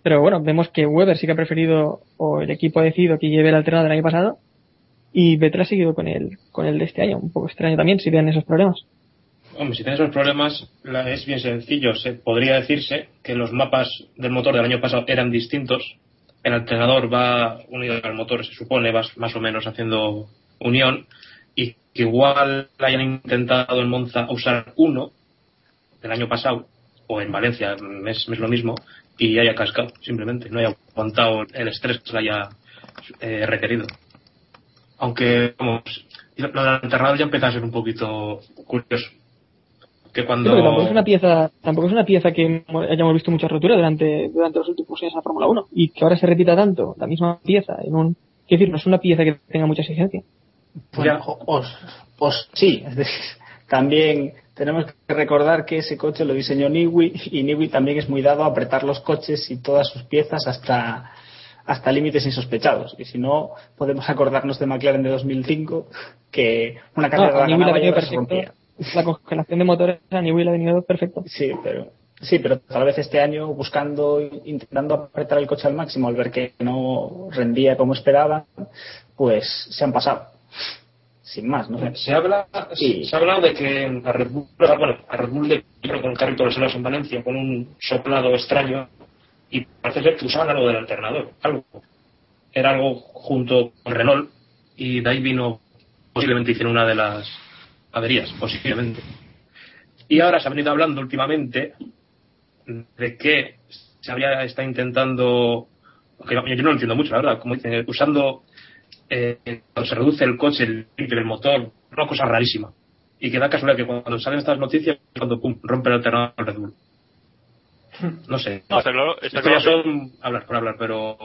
Pero bueno, vemos que Weber sí que ha preferido, o el equipo ha decidido que lleve el alternador del año pasado. Y Vettel ha seguido con el, con el de este año. Un poco extraño también si vean esos problemas. Hombre, si tienes esos problemas, la- es bien sencillo. Se podría decirse que los mapas del motor del año pasado eran distintos. El alternador va unido al motor, se supone, va más o menos haciendo unión. Y que igual hayan intentado en Monza usar uno del año pasado, o en Valencia, es, es lo mismo, y haya cascado, simplemente. No haya aguantado el estrés que se haya eh, requerido. Aunque, vamos, lo del alternador ya empieza a ser un poquito curioso. Que cuando. tampoco es una pieza, tampoco es una pieza que hayamos visto mucha rotura durante, durante los últimos años en la Fórmula 1 y que ahora se repita tanto la misma pieza en un, quiero decir, no es una pieza que tenga mucha exigencia. O- os- os- sí, también tenemos que recordar que ese coche lo diseñó Niwi y Niwi también es muy dado a apretar los coches y todas sus piezas hasta hasta límites insospechados. Y si no, podemos acordarnos de McLaren de 2005, que una carrera No, ganaba y se rompía. La congelación de motores a le ha venido perfecto. Sí, pero sí, pero tal vez este año buscando, intentando apretar el coche al máximo al ver que no rendía como esperaban, pues se han pasado. Sin más, no sé. Se habla, Y- se ha hablado de que a Red Bull, bueno, a Red Bull le creo con el carrito de los en Valencia con un soplado extraño y parece ser que usaban algo del alternador, algo. Era algo junto con Renault y de ahí vino, posiblemente hicieron una de las averías, posiblemente. Y ahora se ha venido hablando últimamente de que se habría está intentando, que yo no lo entiendo mucho, la verdad, como dicen, usando eh, cuando se reduce el coche, el del motor, una cosa rarísima. Y que da casualidad que cuando salen estas noticias, cuando pum, rompe el alternador Red Bull. No sé. No, está claro, está claro son hablar por hablar, pero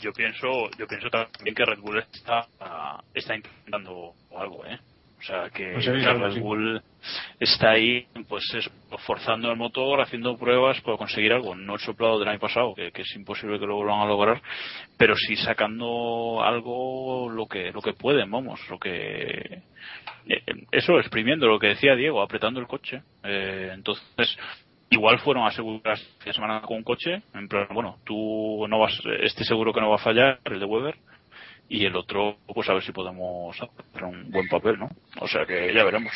yo pienso yo pienso también que Red Bull está está intentando algo eh o sea que, Red sí. Bull está ahí pues eso, forzando el motor haciendo pruebas para conseguir algo no el soplado del año pasado que, que es imposible que lo vuelvan a lograr pero sí sacando algo lo que lo que pueden vamos lo que eh, eso exprimiendo lo que decía Diego apretando el coche Eh, entonces igual fueron a asegurar la semana con un coche en plan bueno tú no vas este seguro que no va a fallar el de Weber y el otro pues a ver si podemos hacer un buen papel no o sea que ya veremos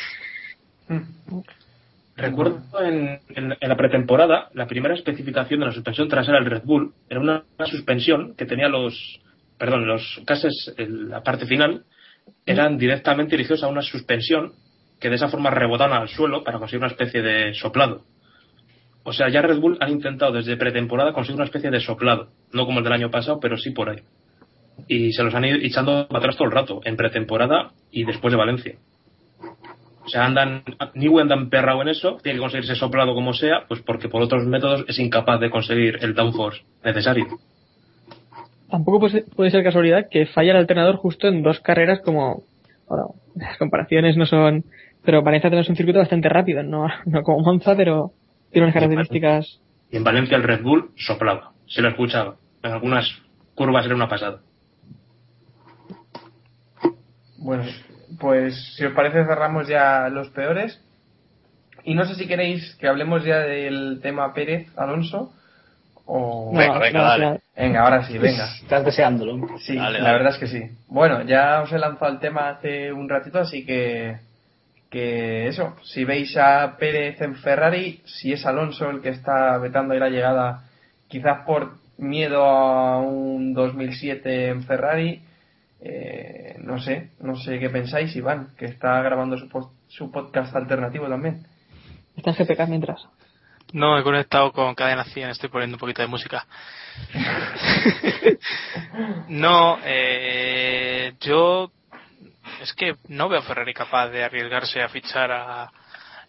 Recuerdo en, en- en la pretemporada, la primera especificación de la suspensión trasera del Red Bull era una, suspensión que tenía los, perdón, los cases, el- la parte final, eran directamente dirigidos a una suspensión que de esa forma rebotaban al suelo para conseguir una especie de soplado. O sea, ya Red Bull han intentado desde pretemporada conseguir una especie de soplado, no como el del año pasado, pero sí por ahí. Y se los han ido echando para atrás todo el rato, en pretemporada y después de Valencia. O sea, andan, Niwe anda emperrado en eso, tiene que conseguir ese soplado como sea, pues porque por otros métodos es incapaz de conseguir el downforce necesario. Tampoco puede ser casualidad que falla el alternador justo en dos carreras como... Ahora, las comparaciones no son... Pero Valencia es un circuito bastante rápido, no, no como Monza, pero tiene unas características... Y en Valencia el Red Bull soplaba, se lo escuchaba. En algunas curvas era una pasada. Bueno, pues si os parece cerramos ya los peores. Y no sé si queréis que hablemos ya del tema Pérez Alonso o No, Venga, venga, no, dale. no. Venga, ahora sí, venga. Estás deseándolo. Sí, Dale, la dale. verdad es que sí. Bueno, ya os he lanzado el tema hace un ratito, así que que eso, si veis a Pérez en Ferrari, si es Alonso el que está vetando ahí la llegada, quizás por miedo a un 2007 en Ferrari, eh, no sé, no sé qué pensáis, Iván, que está grabando su, po- su podcast alternativo también. Está en GPK mientras. No, he conectado con Cadena 100, estoy poniendo un poquito de música. no, eh, yo es que no veo a Ferrari capaz de arriesgarse a fichar a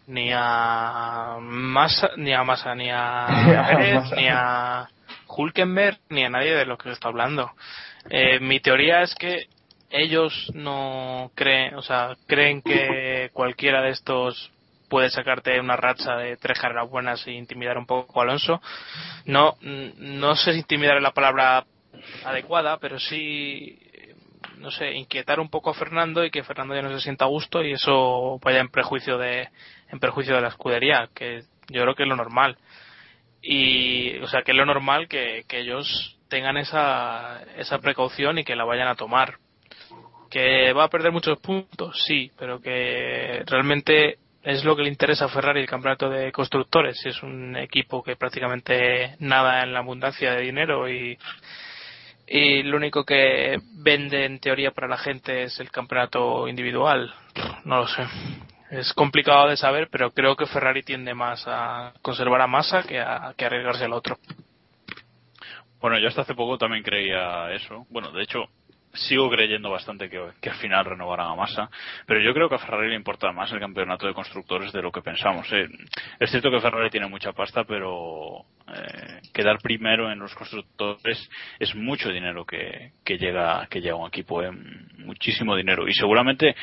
ni a Massa, ni a Massa, ni a Pérez, ni a Hulkenberg, ni a nadie de lo que está hablando. Eh, mi teoría es que ellos no creen, o sea, creen que cualquiera de estos puede sacarte una racha de tres carreras buenas e intimidar un poco a Alonso. No, mm, no sé si intimidar es la palabra adecuada, pero sí, eh, no sé, inquietar un poco a Fernando y que Fernando ya no se sienta a gusto y eso vaya en prejuicio de, en perjuicio de la escudería, que yo creo que es lo normal. Y, o sea, que es lo normal que, que ellos tengan esa, esa precaución y que la vayan a tomar. Que va a perder muchos puntos, sí, pero que realmente es lo que le interesa a Ferrari el campeonato de constructores. Es un equipo que prácticamente nada en la abundancia de dinero y, y lo único que vende en teoría para la gente es el campeonato individual. No lo sé. Es complicado de saber, pero creo que Ferrari tiende más a conservar a Massa que a, que arriesgarse al otro. Bueno, yo hasta hace poco también creía eso. Bueno, de hecho, sigo creyendo bastante que, al final renovarán a Massa, pero yo creo que a Ferrari le importa más el campeonato de constructores de lo que pensamos. ¿eh? Es cierto que Ferrari tiene mucha pasta, pero eh, quedar primero en los constructores es mucho dinero que, que llega que llega a un equipo, ¿eh? muchísimo dinero. Y seguramente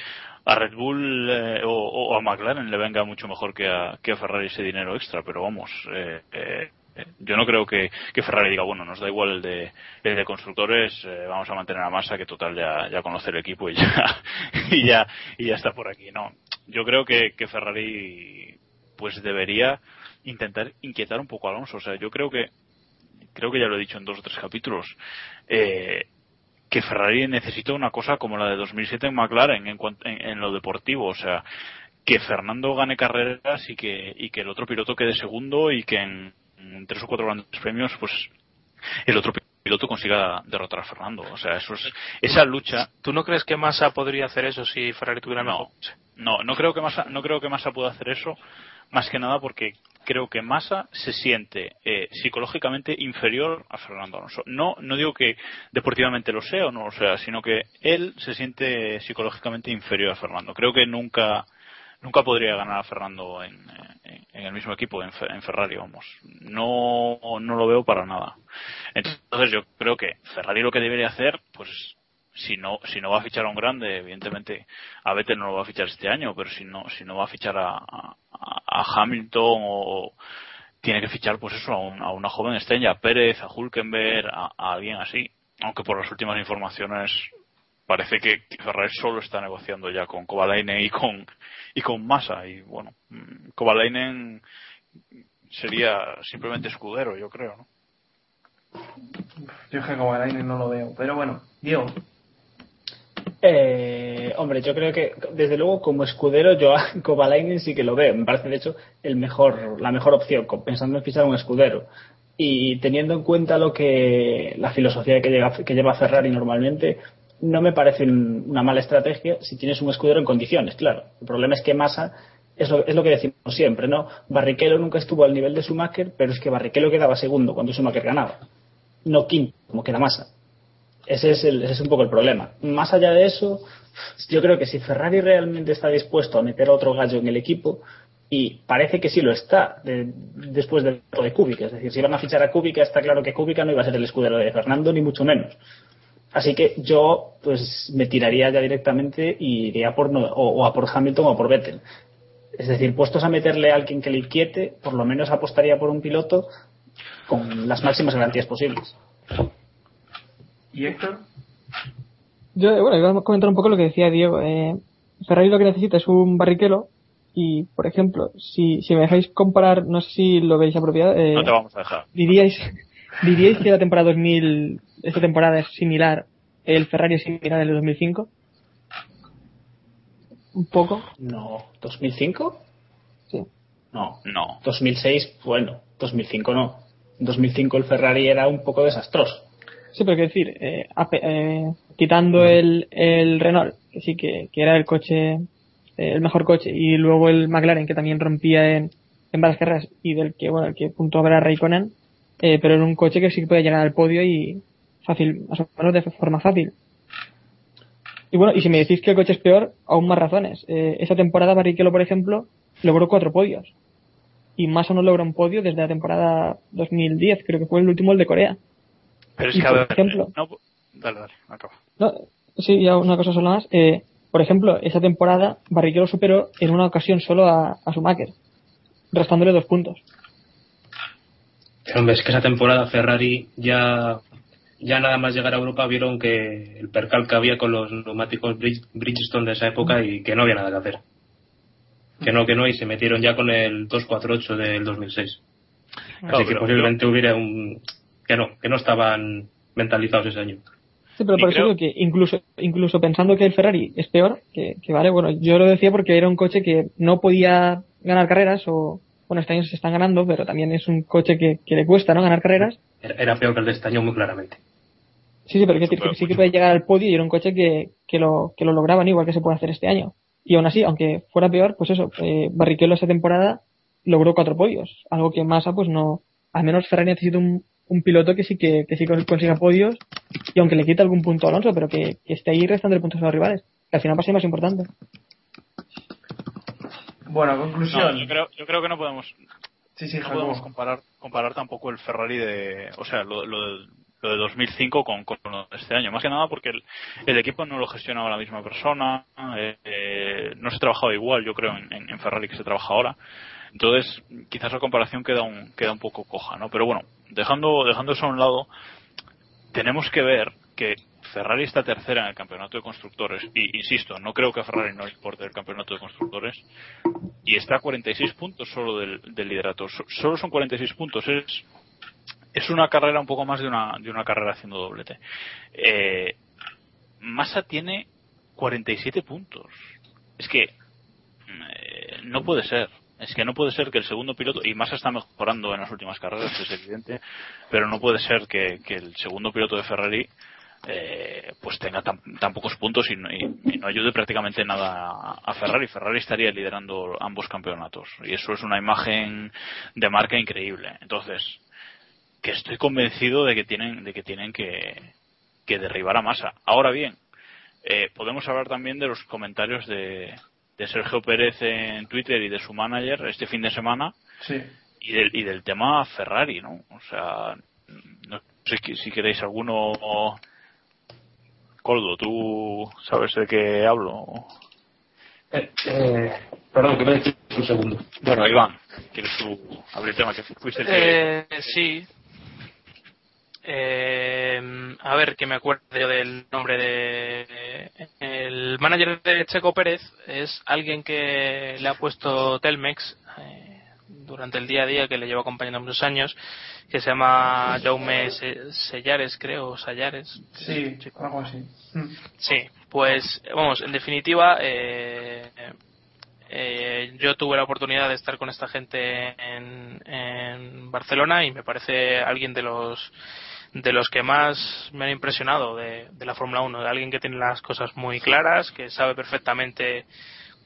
a Red Bull eh, o, o a McLaren le venga mucho mejor que a, que a Ferrari ese dinero extra, pero vamos, eh, eh, yo no creo que, que Ferrari diga, bueno, nos da igual el de, el de constructores, eh, vamos a mantener a Massa, que total ya, ya conoce el equipo y ya, y ya, y ya está por aquí. No, yo creo que, que Ferrari pues debería intentar inquietar un poco a Alonso. O sea, yo creo que, creo que ya lo he dicho en dos o tres capítulos, eh, que Ferrari necesita una cosa como la de 2007 en McLaren en, en, en lo deportivo. O sea, que Fernando gane carreras y que, y que el otro piloto quede segundo y que en, en tres o cuatro grandes premios, pues el otro piloto consiga derrotar a Fernando. O sea, eso es, esa lucha. ¿Tú no crees que Massa podría hacer eso si Ferrari tuviera mejor? No, no creo que Massa, no creo que Massa pueda hacer eso, más que nada porque creo que Massa se siente eh, psicológicamente inferior a Fernando Alonso. No, no digo que deportivamente lo sea o no lo sea, sino que él se siente psicológicamente inferior a Fernando. Creo que nunca nunca podría ganar a Fernando en, en el mismo equipo, en, Ferrari, vamos. No, no lo veo para nada. Entonces yo creo que Ferrari lo que debería hacer, pues si no si no va a fichar a un grande evidentemente a Vettel no lo va a fichar este año pero si no si no va a fichar a, a, Hamilton o tiene que fichar pues eso a, una joven estrella Pérez a Hulkenberg a, alguien así aunque por las últimas informaciones parece que Ferrari solo está negociando ya con Kovalainen y con y con Massa y bueno mm, Kovalainen sería simplemente escudero yo creo no yo es que Kovalainen no lo veo pero bueno Diego eh, hombre, yo creo que desde luego como escudero yo a Kovalainen sí que lo veo. Me parece de hecho el mejor, la mejor opción, pensando en fichar un escudero. Y teniendo en cuenta lo que la filosofía que, lleva, que lleva Ferrari normalmente, no me parece una mala estrategia si tienes un escudero en condiciones, claro. El problema es que Massa es lo, es lo que decimos siempre, ¿no? Barrichello nunca estuvo al nivel de Schumacher, pero es que Barrichello quedaba segundo cuando Schumacher ganaba, no quinto, como queda Massa. Ese es, ese es un poco el problema. Más allá de eso, yo creo que si Ferrari realmente está dispuesto a meter a otro gallo en el equipo, y parece que sí lo está después del de Kubica. Es decir, si van a fichar a Kubica, está claro que Kubica no iba a ser el escudero de Fernando, ni mucho menos. Así que yo pues me tiraría ya directamente y iría por o, a por Hamilton o por Vettel. Es decir, puestos a meterle a alguien que le inquiete, por lo menos apostaría por un piloto con las máximas garantías posibles. ¿Y Héctor? Yo, bueno, iba a comentar un poco lo que decía Diego. Eh, Ferrari lo que necesita es un barriquelo y, por ejemplo, si, si me dejáis comparar, no sé si lo veis apropiado. Eh, no te vamos a dejar. Diríais, diríais que la temporada 2000, esta temporada es similar, el Ferrari es similar al de 2005. Un poco. No, 2005. Sí. No. No. 2006, bueno, 2005 no. 2005 el Ferrari era un poco desastroso. Sí, pero quiero decir, eh, eh, quitando el, el Renault, que sí que, que era el coche, eh, el mejor coche, y luego el McLaren, que también rompía en, en varias carreras, y del que, bueno, el que punto habrá Raikkonen, eh, pero era un coche que sí podía llegar al podio y fácil, más o menos de forma fácil. Y bueno, y si me decís que el coche es peor, aún más razones. Eh, esa temporada Barrichello, por ejemplo, logró cuatro podios. Y Massa no logró un podio desde la temporada 2010, creo que fue el último el de Corea. Pero es que, a ver, ejemplo, no, dale, dale, acaba. No, sí, ya una cosa solo más. Eh, por ejemplo, esa temporada Barrichello superó en una ocasión solo a, a Schumacher, restándole dos puntos. Pero hombre, es que esa temporada Ferrari ya, ya nada más llegar a Europa vieron que el percal que había con los neumáticos Bridgestone de esa época y que no había nada que hacer. Que no, que no, y se metieron ya con el 248 del 2006. Así que posiblemente hubiera un, que no, que no estaban mentalizados ese año. Sí, pero por eso digo que incluso, incluso pensando que el Ferrari es peor, que, vale, bueno, yo lo decía porque era un coche que no podía ganar carreras o, bueno, este año se están ganando, pero también es un coche que, le cuesta, ¿no? Ganar carreras. Era peor que el de este año muy claramente. Sí, sí, pero que, que sí que puede llegar al podio y era un coche que, que, lo, que lo lograban igual que se puede hacer este año. Y aún así, aunque fuera peor, pues eso, eh, Barrichello esa temporada logró cuatro podios, algo que Massa pues no, al menos Ferrari necesita un, un piloto que sí que, que sí consiga podios y aunque le quite algún punto a Alonso, pero que, esté ahí restando puntos a los rivales, que al final va a ser más importante. Bueno, conclusión. yo, creo, yo creo que no podemos, sí, sí, no podemos comparar, comparar tampoco el Ferrari de, o sea, lo, lo, de, lo de 2005 con, con este año. Más que nada porque el, el equipo no lo gestionaba la misma persona, eh, eh, no se trabajaba igual, yo creo, en, en Ferrari que se trabaja ahora. Entonces, quizás la comparación queda un, queda un poco coja, ¿no? Pero bueno, dejando, dejando eso a un lado, tenemos que ver que Ferrari está tercera en el campeonato de constructores, y insisto, no creo que Ferrari no le importe el campeonato de constructores, y está a 46 puntos solo del, del liderato. solo son 46 puntos, es, es una carrera un poco más de una, de una carrera haciendo doblete. Eh, Massa tiene 47 puntos. Es que eh, no puede ser. Es que no puede ser que el segundo piloto, y Massa está mejorando en las últimas carreras, es evidente, pero no puede ser que, el segundo piloto de Ferrari eh, pues tenga tan, pocos puntos y no, ayude prácticamente nada a, Ferrari. Ferrari estaría liderando ambos campeonatos y eso es una imagen de marca increíble. Entonces, que estoy convencido de que tienen, de que, tienen que, derribar a Massa. Ahora bien, eh, podemos hablar también de los comentarios de, de Sergio Pérez en Twitter y de su manager este fin de semana Sí. y del, y del tema Ferrari, ¿no? O sea, no sé si queréis alguno. Coldo, ¿tú sabes de qué hablo? Eh, eh, perdón, que me he un segundo. Bueno, Iván, ¿quieres tú abrir el tema que fuiste el que- Eh, sí. Eh, a ver, que me acuerdo yo del nombre de. El manager de Checo Pérez es alguien que le ha puesto Telmex eh, durante el día a día, que le lleva acompañando muchos años, que se llama Jaume Se- Sellares, creo, o Sallares. Sí, algo así. Sí, pues vamos, en definitiva, eh, eh, yo tuve la oportunidad de estar con esta gente en, en Barcelona y me parece alguien de los de los que más me han impresionado de, de la Fórmula 1, de alguien que tiene las cosas muy claras, que sabe perfectamente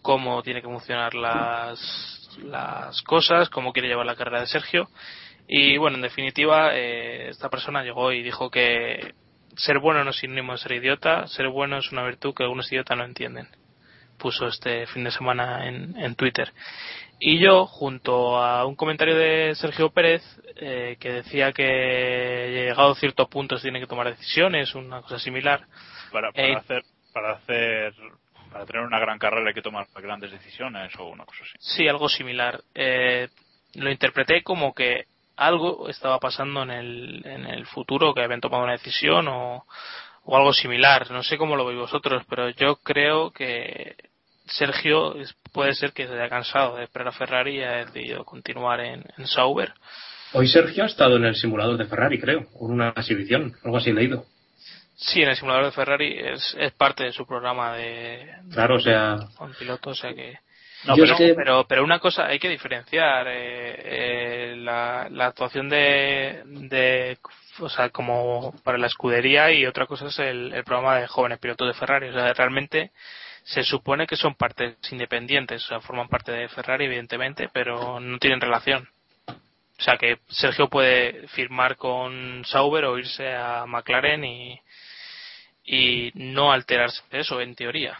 cómo tiene que funcionar las, las cosas, cómo quiere llevar la carrera de Sergio. Y bueno, en definitiva, eh, esta persona llegó y dijo que ser bueno no es sinónimo de ser idiota, ser bueno es una virtud que algunos idiotas no entienden. Puso este fin de semana en, en Twitter. Y yo, junto a un comentario de Sergio Pérez, eh, que decía que llegado a cierto punto se tienen que tomar decisiones, una cosa similar. para, para Eh, hacer para hacer para tener una gran carrera hay que tomar grandes decisiones o una cosa así. Sí, algo similar. Eh, lo interpreté como que algo estaba pasando en el, en el futuro, que habían tomado una decisión o, o algo similar. No sé cómo lo veis vosotros, pero yo creo que Sergio puede ser que se haya cansado de esperar a Ferrari y haya decidido continuar en, en Sauber. Hoy Sergio ha estado en el simulador de Ferrari, creo, con una exhibición, algo así he leído. Sí, en el simulador de Ferrari es, es parte de su programa de, Claro, o sea, con piloto, o sea que No, pero- es que- pero pero una cosa hay que diferenciar eh, eh, la, la actuación de, de o sea como para la escudería y otra cosa es el, el programa de jóvenes pilotos de Ferrari. O sea realmente se supone que son partes independientes o sea forman parte de Ferrari evidentemente pero no tienen relación. O sea que Sergio puede firmar con Sauber o irse a McLaren y y no alterarse de eso en teoría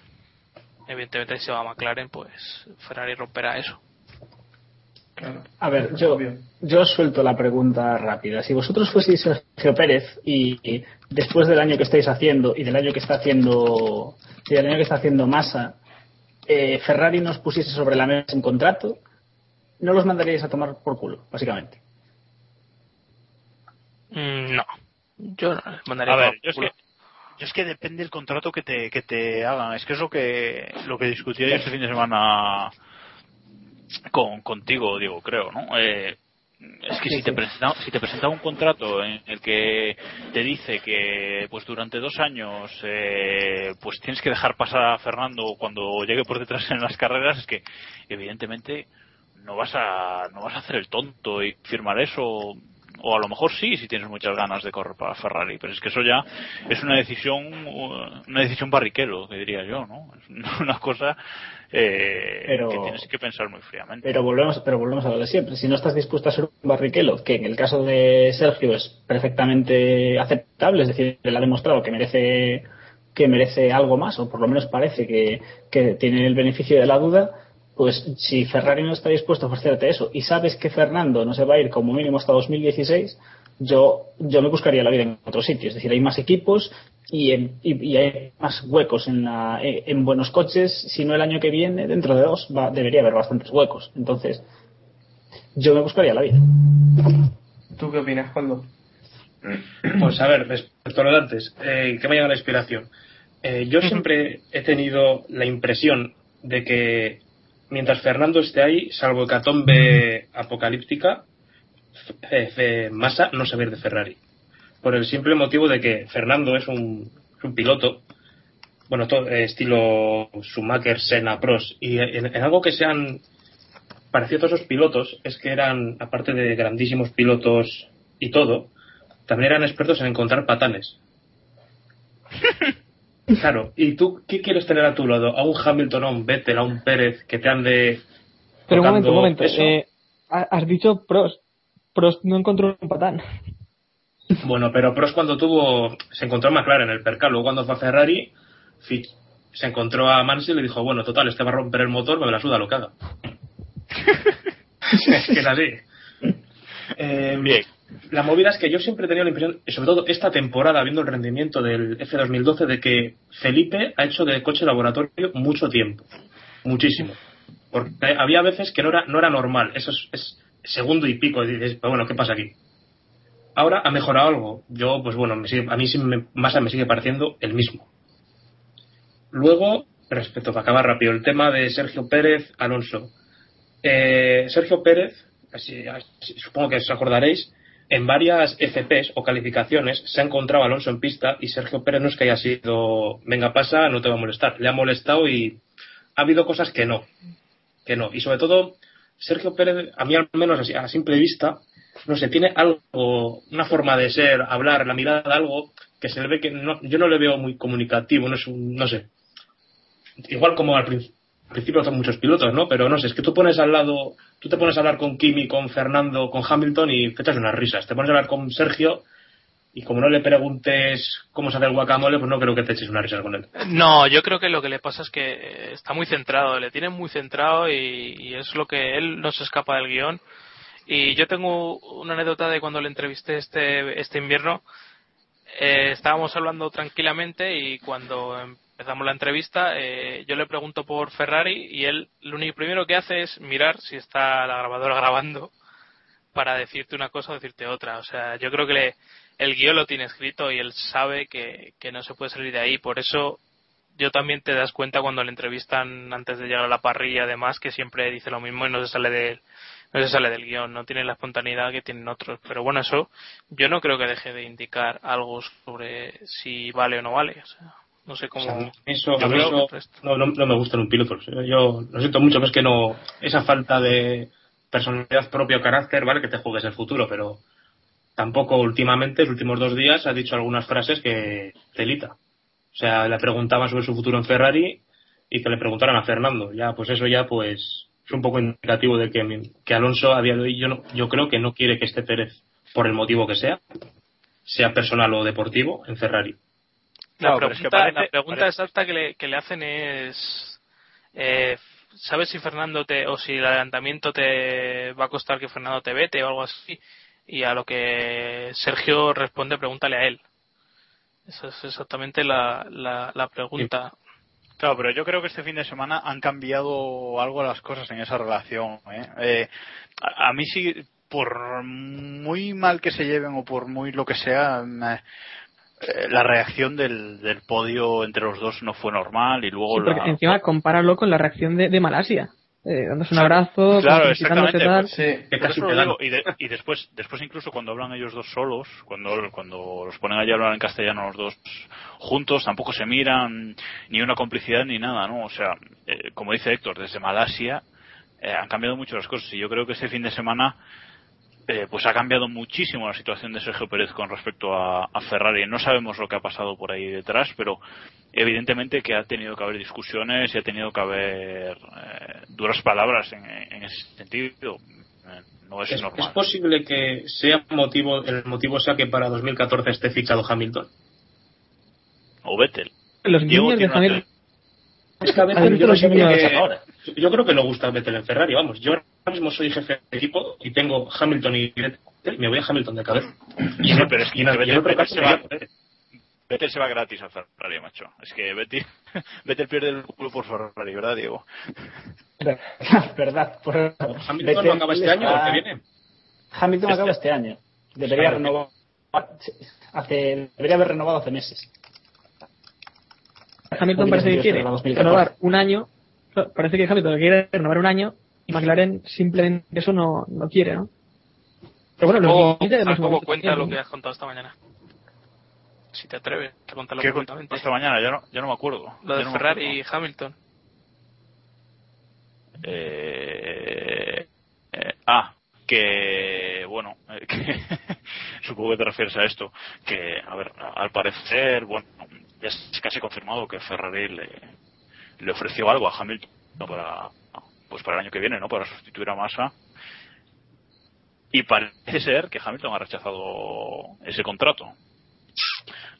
evidentemente si se va a McLaren pues Ferrari romperá eso A ver, yo, yo os suelto la pregunta rápida. Si vosotros fueseis Sergio Pérez y, y después del año que estáis haciendo y del año que está haciendo y del año que está haciendo Massa, eh, Ferrari nos pusiese sobre la mesa un contrato, no los mandaríais a tomar por culo, básicamente. Mm, no yo no les mandaría A ver, por yo es culo. que yo es que depende del contrato que te que te hagan. Es que es lo que lo que discutí ayer este fin de semana con contigo, digo, creo, ¿no? Eh, es que si te presenta si te presenta un contrato en el que te dice que pues durante dos años eh, pues tienes que dejar pasar a Fernando cuando llegue por detrás en las carreras es que evidentemente no vas a no vas a hacer el tonto y firmar eso o a lo mejor sí si tienes muchas ganas de correr para Ferrari pero es que eso ya es una decisión una decisión barriquero que diría yo no es una cosa eh, Pero- que tienes que pensar muy fríamente Pero volvemos, pero volvemos a lo de siempre. Si no estás dispuesto a ser un barriquelo, que en el caso de Sergio es perfectamente aceptable, es decir, él ha demostrado que merece que merece algo más, o por lo menos parece que, que tiene el beneficio de la duda, pues si Ferrari no está dispuesto a ofrecerte eso y sabes que Fernando no se va a ir como mínimo hasta 2016, yo, yo me buscaría la vida en otro sitio. Es decir, hay más equipos y, en- y, y hay más huecos en, la, en buenos coches. Si no el año que viene, dentro de dos, va, debería haber bastantes huecos. Entonces, yo me buscaría la vida. ¿Tú qué opinas, Coldo? Pues a ver, respecto a lo de antes, eh, ¿qué me llama la inspiración? Eh, yo siempre he tenido la impresión de que mientras Fernando esté ahí, salvo hecatombe apocalíptica, F- F- Massa no se va a ir de Ferrari. Por el simple motivo de que Fernando es un, es un piloto, bueno, todo, eh, estilo Schumacher, Senna, Prost, y en, en algo que sean parecido a todos esos pilotos es que eran, aparte de grandísimos pilotos y todo, también eran expertos en encontrar patanes. Claro, ¿y tú qué quieres tener a tu lado? ¿A un Hamilton, a un Vettel, a un Pérez que te ande Pero un momento, un momento. eso? Eh, ha- has dicho Prost. Prost no encontró un patán. Bueno, pero Prost cuando tuvo, se encontró más claro en el percal, luego cuando fue a Ferrari, se encontró a Mansell y le dijo, bueno, total, este va a romper el motor, me la suda lo que haga. es que es así. Eh, Bien. La movida es que yo siempre he tenido la impresión, y sobre todo esta temporada, viendo el rendimiento del F2012, de que Felipe ha hecho de coche laboratorio mucho tiempo. Muchísimo. Porque había veces que no era, no era normal. Eso es, segundo y pico. Y dices, bueno, ¿qué pasa aquí? Ahora ha mejorado algo. Yo, pues bueno, me sigue- a mí sí me, me sigue pareciendo el mismo. Luego, respecto, para acabar rápido, el tema de Sergio Pérez, Alonso. Eh, Sergio Pérez, supongo que os acordaréis, en varias FPs o calificaciones se ha encontrado Alonso en pista y Sergio Pérez no es que haya sido, venga, pasa, no te va a molestar. Le ha molestado y ha habido cosas que no. Que no. Y sobre todo, Sergio Pérez, a mí al menos a simple vista, no sé, tiene algo, una forma de ser, hablar, la mirada, algo que se le ve que no, yo no le veo muy comunicativo, no es un, no sé. Igual como al prin- al principio son muchos pilotos, ¿no? Pero no sé, es que tú pones al lado, tú te pones a hablar con Kimi, con Fernando, con Hamilton y te echas unas risas. Te pones a hablar con Sergio y como no le preguntes cómo se hace el guacamole, pues no creo que te eches una risa con él. No, yo creo que lo que le pasa es que eh, está muy centrado, le tienen muy centrado y, es lo que él no se escapa del guion. Y yo tengo una anécdota de cuando le entrevisté este, este invierno. Eh, estábamos hablando tranquilamente y cuando empezamos la entrevista eh, yo le pregunto por Ferrari y él lo único primero que hace es mirar si está la grabadora grabando para decirte una cosa o decirte otra. O sea, yo creo que le- el guion lo tiene escrito y él sabe que, que no se puede salir de ahí. Por eso yo también te das cuenta cuando le entrevistan antes de llegar a la parrilla, además, que siempre dice lo mismo y no se sale del, no se sale del guion, no tiene la espontaneidad que tienen otros. Pero bueno, eso yo no creo que deje de indicar algo sobre si vale o no vale. O sea, no sé cómo. O sea, eso, yo creo eso no, no, no me gusta en un piloto. Yo lo siento mucho, pero es que no. Esa falta de personalidad propia o carácter, vale que te juegues el futuro, pero tampoco últimamente, los últimos dos días, ha dicho algunas frases que telita. O sea, le preguntaban sobre su futuro en Ferrari y que le preguntaran a Fernando. Ya, pues eso ya, pues es un poco indicativo de que, que Alonso a día de hoy yo, no, yo creo que no quiere que esté Pérez, por el motivo que sea, sea personal o deportivo, en Ferrari. La es que pregunta, parece- la pregunta parece- exacta que le, que le hacen es eh, ¿sabes si Fernando te o si el adelantamiento te va a costar que Fernando te vete o algo así? Y a lo que Sergio responde, pregúntale a él. Esa es exactamente la, la, la pregunta. Claro, pero yo creo que este fin de semana han cambiado algo las cosas en esa relación. ¿eh? Eh, a, a mí sí, por muy mal que se lleven o por muy lo que sea, eh, la reacción del, del podio entre los dos no fue normal y luego Sí, porque la... encima compáralo con la reacción de, de Malasia. Eh, dándose un abrazo, Claro, exactamente. tal. pues, Sí. Que casi digo, y, de- y después, después incluso cuando hablan ellos dos solos, cuando, cuando los ponen allí a hablar en castellano los dos juntos, tampoco se miran ni una complicidad ni nada, ¿no? O sea, eh, como dice Héctor, desde Malasia eh, han cambiado mucho las cosas y yo creo que este fin de semana eh, pues ha cambiado muchísimo la situación de Sergio Pérez con respecto a, a Ferrari. No sabemos lo que ha pasado por ahí detrás, pero evidentemente que ha tenido que haber discusiones y ha tenido que haber eh, duras palabras en, en ese sentido. Eh, no es, ¿Es, normal. es posible que sea motivo, el motivo sea que para 2014 esté fichado Hamilton? O Vettel. Los Diego de Es que a ¿Has veces visto yo, no sé creo que no gusta Vettel en Ferrari, vamos. Yo mismo soy jefe de equipo y tengo Hamilton y Vettel y me voy a Hamilton de cabeza. Y Sí, no, pero es que no- Vettel- Vettel se va- Vettel se va gratis a Ferrari, macho. Es que Vettel, Vettel pierde el culo por Ferrari, ¿verdad, Diego? verdad. Por... Hamilton no Vettel acaba este año, está- el que viene. Hamilton Este- acaba este año. Debería Claro. renovar. Hace, debería haber renovado hace meses. Hamilton parece que quiere Para 2014. renovar un año. Parece que Hamilton quiere renovar un año y McLaren simplemente eso no, no quiere, ¿no? Pero bueno, los visto cuenta también, lo que ¿no? has contado esta mañana. Si te atreves a contarlo ¿Qué completamente. contó esta mañana? Ya no, ya no me acuerdo. Lo de no Ferrari y Hamilton. Eh, eh, ah, que bueno, eh, que supongo que te refieres a esto, que a ver, al parecer, bueno, ya es casi confirmado que Ferrari le, le ofreció algo a Hamilton para pues para el año que viene, ¿no? Para sustituir a Massa. Y parece ser que Hamilton ha rechazado ese contrato.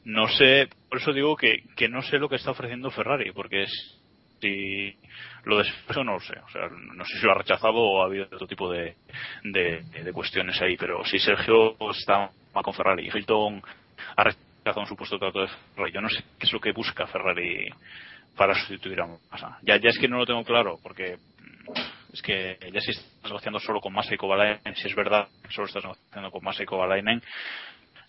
no sé, por eso digo que, que no sé lo que está ofreciendo Ferrari, porque si lo de eso no lo sé, o sea, no sé si lo ha rechazado o ha habido otro tipo de, de, cuestiones ahí, pero si Sergio está con Ferrari y Hilton ha rechazado un supuesto trato de Ferrari, yo no sé qué es lo que busca Ferrari para sustituir a Massa. Ya, ya es que no lo tengo claro, porque es que ya si estás negociando solo con Massa y Kovalainen, si es verdad que solo estás negociando con Massa y Kovalainen,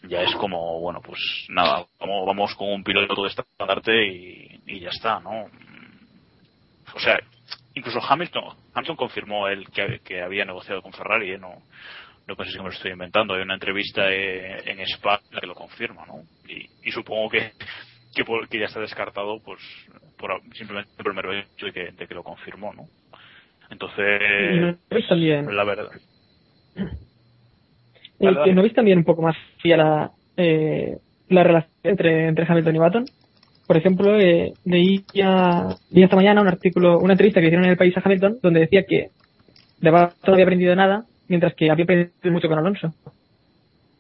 ya es como, bueno, pues nada, vamos, vamos con un piloto de estandarte y, y ya está, ¿no? O sea, incluso Hamilton, confirmó él que, que había negociado con Ferrari, ¿eh? no, no sé si me lo estoy inventando, hay una entrevista eh, en Spa que lo confirma, ¿no? Y, supongo que, que, que ya está descartado, pues, por, simplemente por el mero hecho de que, de que lo confirmó, ¿no? Entonces, ¿Y no veis también, la verdad. Vale, vale. ¿no veis también un poco más fría la, eh, la relación entre, entre Hamilton y Button? Por ejemplo, eh, leí ya, leí esta mañana un artículo, una entrevista que hicieron en el país a Hamilton, donde decía que de Button no había aprendido nada, mientras que había aprendido mucho con Alonso.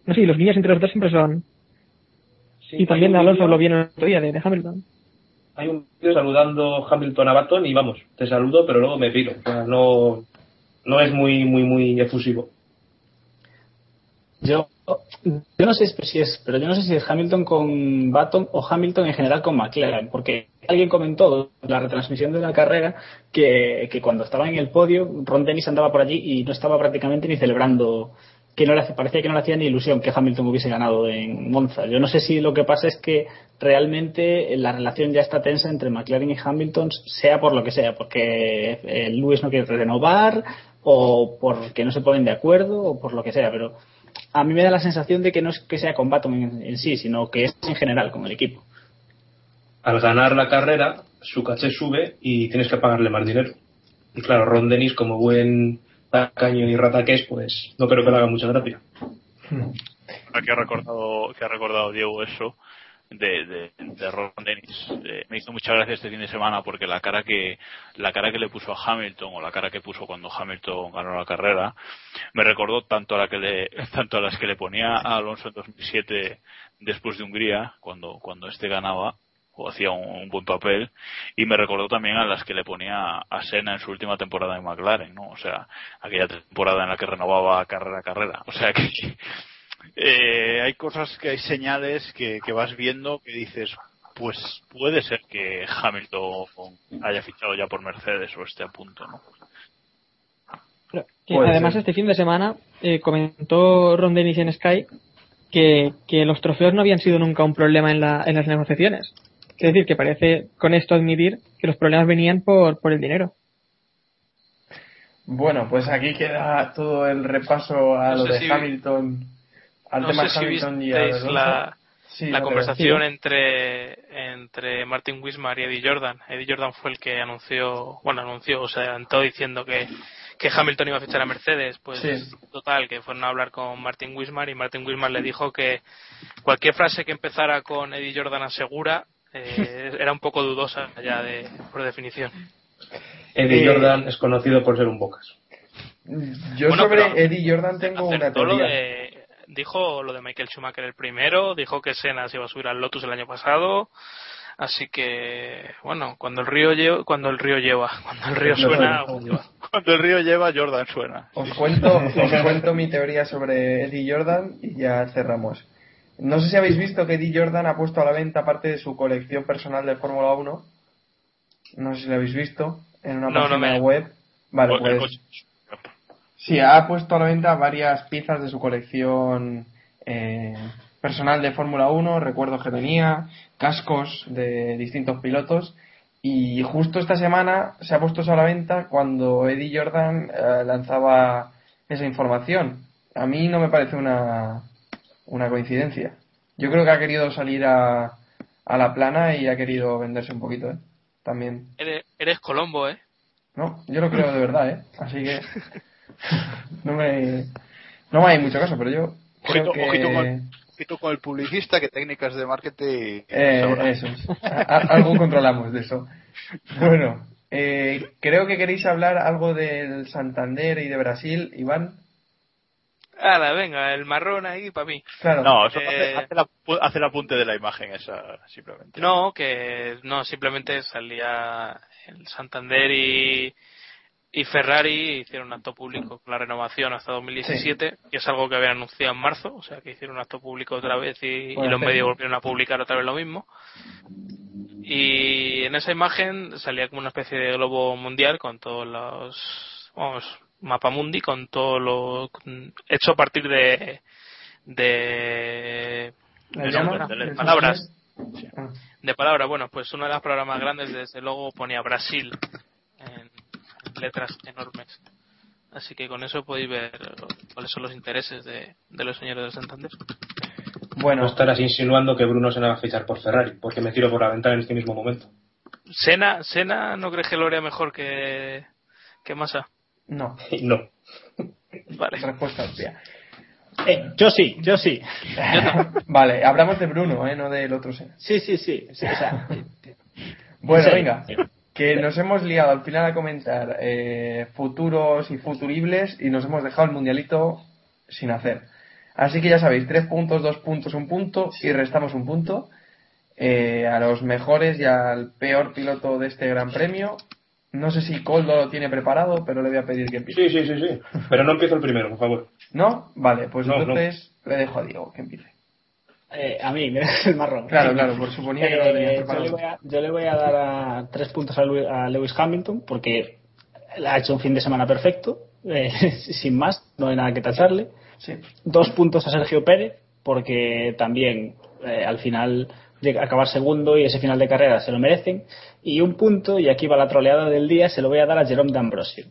No sé, y los guiños entre los dos siempre son. y también Alonso lo vieron el otro día de, de Hamilton. Hay un vídeo saludando Hamilton a Baton y vamos, te saludo, pero luego me piro. O sea, no, no es muy, muy, muy efusivo. Yo, yo no sé si es, pero yo no sé si es Hamilton con Baton o Hamilton en general con McLaren, porque alguien comentó en la retransmisión de la carrera que, que cuando estaba en el podio, Ron Dennis andaba por allí y no estaba prácticamente ni celebrando, que no le hace- parecía que no le hacía ni ilusión que Hamilton hubiese ganado en Monza. Yo no sé si lo que pasa es que realmente la relación ya está tensa entre McLaren y Hamilton, sea por lo que sea, porque eh, Lewis no quiere renovar o porque no se ponen de acuerdo o por lo que sea, pero a mí me da la sensación de que no es que sea con en sí, sino que es en general con el equipo. Al ganar la carrera, su caché sube y tienes que pagarle más dinero. Y claro, Ron Dennis, como buen tacaño y rata que es, pues no creo que le haga mucha gracia. Que ha recordado, que ha recordado Diego eso de, de, de Ron Dennis. Eh, me hizo mucha gracia este fin de semana porque la cara que la cara que le puso a Hamilton o la cara que puso cuando Hamilton ganó la carrera me recordó tanto a la que le tanto a las que le ponía a Alonso en 2007 después de Hungría cuando cuando este ganaba o hacía un, un buen papel y me recordó también a las que le ponía a Senna en su última temporada en McLaren, ¿no? O sea, aquella temporada en la que renovaba carrera a carrera. O sea que eh, hay cosas que hay señales que, que vas viendo que dices, pues puede ser que Hamilton haya fichado ya por Mercedes o esté a punto, ¿no? Que además ser. este fin de semana eh, comentó Ron Dennis en Sky que, que los trofeos no habían sido nunca un problema en, la, en las negociaciones. Es decir, que parece con esto admitir que los problemas venían por, por el dinero. Bueno, pues aquí queda todo el repaso a No lo de si- Hamilton, al no tema sé si Hamilton y a la, Sí, la no, conversación entre, entre Martin Wismar y Eddie Jordan. Eddie Jordan fue el que anunció, bueno, anunció, o se adelantó diciendo que, que Hamilton iba a fichar a Mercedes. Pues Sí. total, que fueron a hablar con Martin Wismar y Martin Wismar le dijo que cualquier frase que empezara con Eddie Jordan asegura eh, era un poco dudosa ya de, por definición. Eddie Eh, Jordan es conocido por ser un bocas. Yo Bueno, sobre Eddie Jordan tengo una lo teoría. de- dijo lo de Michael Schumacher el primero, dijo que Senna se iba a subir al Lotus el año pasado, así que bueno, cuando el río lleva, cuando el río lleva, cuando el río suena. Cuando el río lleva, Jordan suena. Os cuento, os cuento mi teoría sobre Eddie Jordan y ya cerramos. No sé si habéis visto que Eddie Jordan ha puesto a la venta parte de su colección personal de Fórmula 1. No sé si lo habéis visto en una No, no página me- web. Vale, O- pues sí, ha puesto a la venta varias piezas de su colección eh, personal de Fórmula 1, recuerdos que tenía, cascos de distintos pilotos. Y justo esta semana se ha puesto eso a la venta cuando Eddie Jordan eh, lanzaba esa información. A mí no me parece una, una coincidencia. Yo creo que ha querido salir a, a la plana y ha querido venderse un poquito, ¿eh? También. Eres, eres Colombo, ¿eh? No, yo lo creo de verdad, ¿eh? Así que no me, no me hay mucho caso, pero yo creo Ojito, que... ojito con, el, ojito con el publicista, que técnicas de marketing. Eh, eso es. Algo controlamos de eso. Bueno, eh, creo que queréis hablar algo del Santander y de Brasil, Iván. Ala, venga, el marrón ahí para mí. Claro. No, eso Eh, hace, hace la- hace el apunte de la imagen esa, simplemente. No, que no, simplemente salía el Santander y, y Ferrari hicieron un acto público con la renovación hasta 2017, que es algo que habían anunciado en marzo, o sea que hicieron un acto público otra vez y, y los medios volvieron a publicar otra vez lo mismo. Y en esa imagen salía como una especie de globo mundial con todos los, vamos, mapa mundi con todo lo hecho a partir de de, ¿La de palabras de palabras. Bueno, pues una de las palabras más grandes, desde luego, ponía Brasil en letras enormes. Así que con eso podéis ver cuáles son los intereses de, de los señores del Santander. Bueno, No estarás insinuando que Bruno se va a fichar por Ferrari, porque me tiro por la ventana en este mismo momento. Sena, Sena ¿no crees que lo haría mejor que, que Massa? No. No. Vale. Respuesta obvia. Eh, yo sí, yo sí. Vale, hablamos de Bruno, ¿eh? No del otro Sena. Sí, sí, sí. sí, o sea, Bueno, venga. Que nos hemos liado al final a comentar eh, futuros y futuribles y nos hemos dejado el mundialito sin hacer. Así que ya sabéis, tres puntos, dos puntos, un punto y restamos un punto. Eh, a los mejores y al peor piloto de este gran premio. No sé si Coldo lo tiene preparado, pero le voy a pedir que empiece. Sí, sí, sí, sí. Pero no empiezo el primero, por favor. ¿No? Vale, pues No, no. entonces le dejo a Diego que empiece. eh, a mí, me das el marrón. Claro, claro, por suponía que no lo tenías Eh, yo, preparado. le voy a, yo le voy a dar a tres puntos a, Lew- a Lewis Hamilton porque ha hecho un fin de semana perfecto, eh, sin más, no hay nada que tacharle. Sí. Dos puntos a Sergio Pérez porque también eh, al final acabar segundo y ese final de carrera se lo merecen. Y un punto, y aquí va la troleada del día, se lo voy a dar a Jerome D'Ambrosio.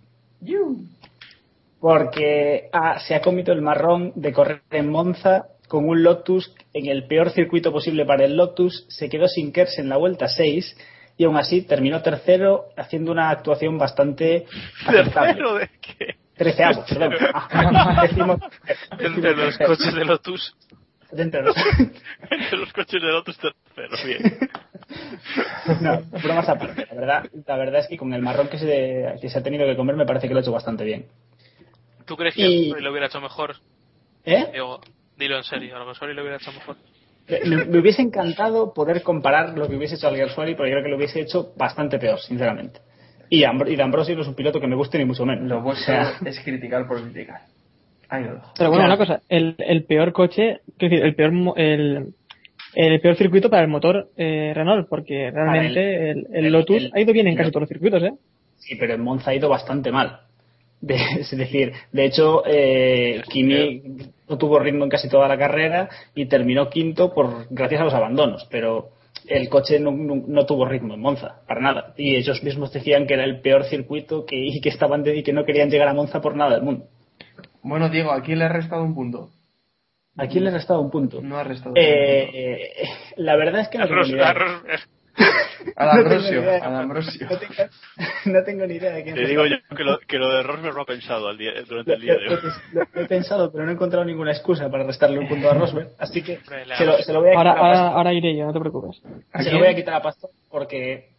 Porque ah, se ha comido el marrón de correr en Monza con un Lotus en el peor circuito posible para el Lotus, se quedó sin Kers en la vuelta 6 y aún así terminó tercero haciendo una actuación bastante. ¿Tercero de qué? Treceavo, perdón. Ah, decimos- Entre los decimos coches de Lotus. Entre los- Entre los coches del otro tercero, bien. No, bromas aparte. La verdad, la verdad es que con el marrón que se, que se ha tenido que comer me parece que lo ha hecho bastante bien. ¿Tú crees que Y- lo hubiera hecho mejor? ¿Eh? Digo, dilo en serio, Alonso lo hubiera hecho mejor. Me, me hubiese encantado poder comparar lo que hubiese hecho Alguersuari, pero yo creo que lo hubiese hecho bastante peor, sinceramente. Y, Ambro- y D'Ambrosio no es un piloto que me guste ni mucho menos. Lo O vuestro sea, es criticar por criticar. Ahí lo dejo. Pero bueno, Claro. una cosa, el, el peor coche, quiero decir, el peor, mo- el, el peor circuito para el motor eh, Renault, porque realmente el, el el- Lotus el- ha ido bien en casi todos los circuitos, ¿eh? sí, pero en Monza ha ido bastante mal. De- es decir, de hecho, eh, Kimi no tuvo ritmo en casi toda la carrera y terminó quinto por gracias a los abandonos, pero el coche no, no- no tuvo ritmo en Monza, para nada. Y ellos mismos decían que era el peor circuito que, y que estaban de- y que no querían llegar a Monza por nada del mundo. Bueno, Diego, ¿a quién le ha restado un punto? ¿A quién le he restado un punto? No ha restado. Eh, eh, la verdad es que no tengo ni idea. A No tengo ni idea. a D'Ambrosio. No tengo, no tengo ni idea de quién Te digo yo que lo, que lo de Rosberg lo ha pensado al día, durante el día de hoy. lo- lo he pensado, pero no he encontrado ninguna excusa para restarle un punto a Rosberg. Así que se lo, damos- se lo voy a Ahora, quitar a ahora, ahora iré yo, no te preocupes. ¿A Se lo voy a quitar a Pastor porque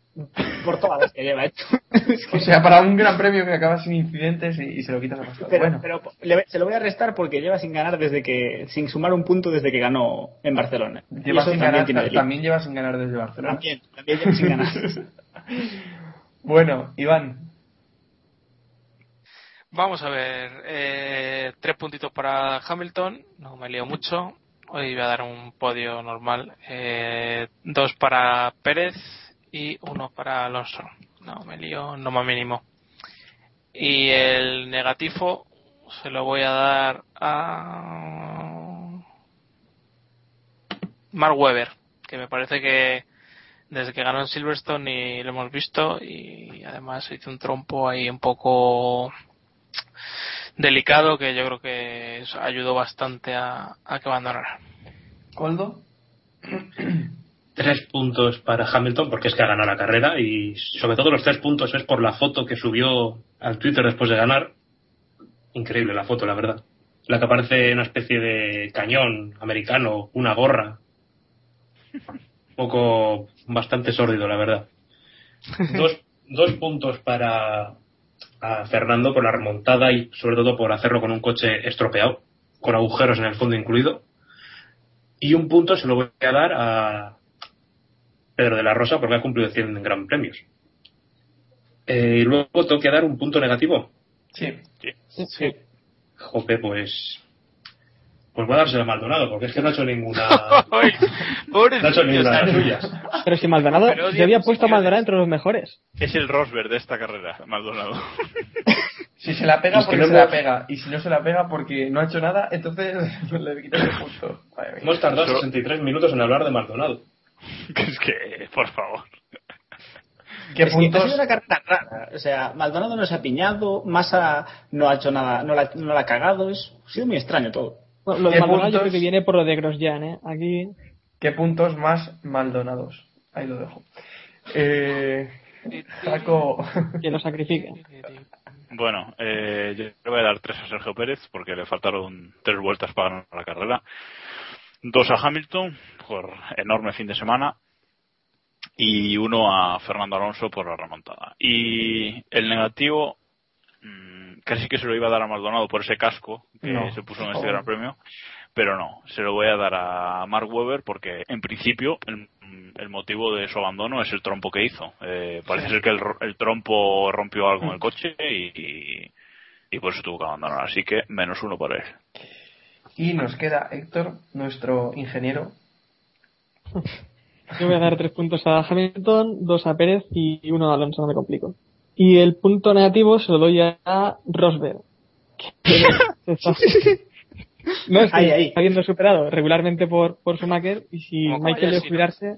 por todas las que lleva hecho. Es que- O sea, para un gran premio que acaba sin incidentes y, y se lo quitas a Pastor. pero, bueno, pero le- se lo voy a restar porque lleva sin ganar desde que sin sumar un punto desde que ganó en Barcelona. Lleva sin también ganar, también lleva sin ganar desde Barcelona. También, también lleva sin ganar. Bueno, Iván, Vamos a ver, eh, tres puntitos para Hamilton, no me lío mucho. Hoy voy a dar un podio normal. Eh, dos para Pérez y uno para Alonso. No me lío, no más mínimo. Y el negativo se lo voy a dar a Mark Webber, que me parece que desde que ganó en Silverstone y lo hemos visto y además hizo un trompo ahí un poco delicado que yo creo que ayudó bastante a, a que abandonara. Coldo. Tres puntos para Hamilton porque es que ha ganado la carrera y sobre todo los tres puntos es por la foto que subió al Twitter después de ganar. Increíble la foto, la verdad. La que aparece una especie de cañón americano, una gorra. Un poco bastante sórdido, la verdad. Dos, dos puntos para a Fernando por la remontada y sobre todo por hacerlo con un coche estropeado. con agujeros en el fondo incluido. Y un punto se lo voy a dar a Pedro de la Rosa porque ha cumplido 100 gran premios. Eh, y luego tengo que dar un punto negativo. Sí. Sí. Jope, pues. Pues voy a dárselo a Maldonado, porque es que no ha hecho ninguna. Ay, pobrecillo, no ha hecho ninguna de las suyas. Pero si Maldonado, Pero yo había puesto a Maldonado entre los mejores. Es el Rosberg de esta carrera, Maldonado. Si se la pega, Es que porque no se hemos- la pega. Y si no se la pega, porque no ha hecho nada, entonces le quitas el punto. Hemos tardado 63 minutos en hablar de Maldonado. Que es que, por favor. ¿Qué Es que ha puntos? sido una carrera rara. O sea, Maldonado no se ha piñado, Massa no ha hecho nada, no la, no la ha cagado. Es, ha sido muy extraño todo. Bueno, lo de ¿Qué Maldonado yo puntos? creo que viene por lo de Grosjean, ¿eh? Aquí. ¿Qué puntos más maldonados? Ahí lo dejo. Eh, Jaco. que lo sacrifica. Bueno, eh, yo le voy a dar tres a Sergio Pérez porque le faltaron tres vueltas para ganar la carrera. Dos a Hamilton por enorme fin de semana y uno a Fernando Alonso por la remontada. Y el negativo, mm, casi que se lo iba a dar a Maldonado por ese casco que No, se puso en este favor. Gran Premio, pero no, se lo voy a dar a Mark Webber porque en principio el, el motivo de su abandono es el trompo que hizo. Eh, parece ser que el, el trompo rompió algo en el coche y, y, y por eso tuvo que abandonar. Así que menos uno para él. Y nos queda Héctor, nuestro ingeniero. Yo voy a dar tres puntos a Hamilton, dos a Pérez y uno a Alonso, no me complico. Y el punto negativo se lo doy a Rosberg. que está- no es que Ahí, ahí. está siendo superado regularmente por, por Schumacher y si Como Michael jubilarse,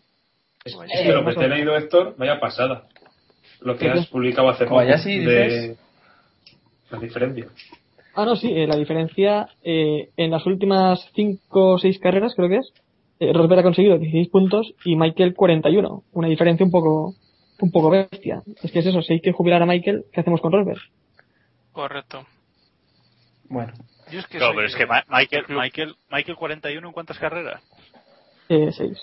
Es que lo que te he leído, Héctor, vaya pasada. Lo que ¿Qué has publicado hace poco. Kobayashi, de la diferencia. Ah, no, sí, eh, la diferencia eh, en las últimas 5 o 6 carreras, creo que es, eh, Rosberg ha conseguido 16 puntos y Michael 41. Una diferencia un poco un poco bestia. Es que es eso, si hay que jubilar a Michael, ¿qué hacemos con Rosberg? Correcto. Bueno, Yo es que soy pero es que Ma- Michael. Michael, Michael 41 en cuántas carreras? Eh, 6.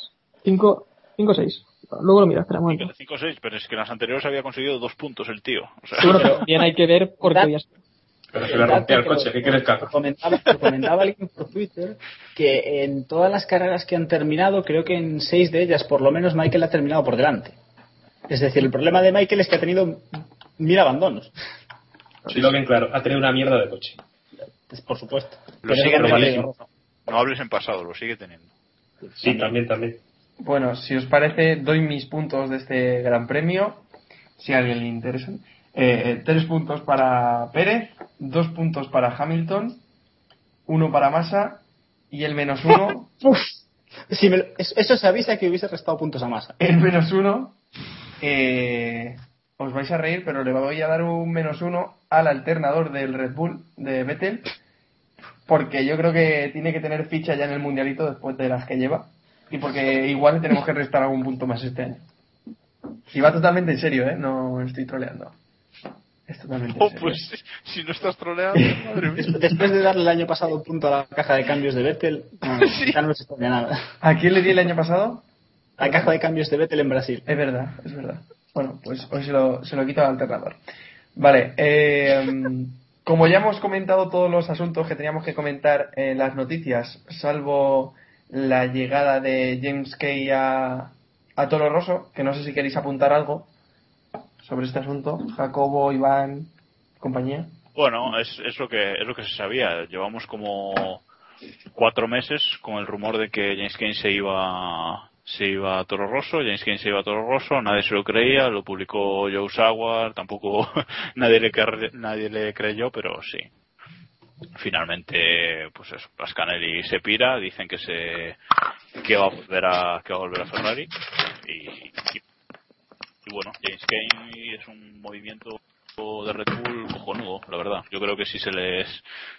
5 o 6. Luego lo mira, espera un momento. 5 o 6, pero es que en las anteriores había conseguido dos puntos el tío. O sea, Sí, bueno, pero bien hay que ver por qué ya Pero se le rompía el coche, ¿qué quieres que? Comentaba, alguien por Twitter que en todas las carreras que han terminado, creo que en seis de ellas, por lo menos, Michael ha terminado por delante. Es decir, el problema de Michael es que ha tenido mil abandonos. Si lo bien claro, ha tenido una mierda de coche. Pues, por supuesto. lo Pero sigue teniendo. No hables en pasado, lo sigue teniendo. Sí, también, también. bueno, si os parece, doy mis puntos de este gran premio. Si a alguien le interesan. Eh, tres puntos para Pérez, dos puntos para Hamilton, uno para Massa y el menos uno, Uf, si me lo- es- eso se avisa que hubiese restado puntos a masa. el menos uno, eh, os vais a reír, pero le voy a dar un menos uno al alternador del Red Bull de Vettel, porque yo creo que tiene que tener ficha ya en el mundialito después de las que lleva, y porque igual le tenemos que restar algún punto más este año. Y va totalmente en serio, ¿eh? No estoy troleando. Es totalmente en Oh, serio. pues si no estás troleando, madre mía. Des- Después de darle el año pasado un punto a la caja de cambios de Vettel, no, ya no nos extraña nada. ¿A quién le di el año pasado? La caja de cambios de Vettel en Brasil. Es verdad, es verdad. Bueno, pues hoy se lo, se lo quito al alternador. Vale, eh, como ya hemos comentado todos los asuntos que teníamos que comentar en las noticias, salvo la llegada de James Kay a, a Toro Rosso, que no sé si queréis apuntar algo sobre este asunto, Jacobo, Iván, compañía. Bueno, es, es lo que es lo que se sabía. Llevamos como cuatro meses con el rumor de que James Kane se iba se iba a Toro Rosso, James Kane se iba a Toro Rosso, nadie se lo creía, lo publicó Joe Sauer, tampoco nadie le nadie le creyó, pero sí. Finalmente, pues eso, Pascanelli se pira, dicen que se que va a volver a que va a volver a Ferrari y y bueno, James Kane es un movimiento de Red Bull cojonudo, la verdad. Yo creo que si se les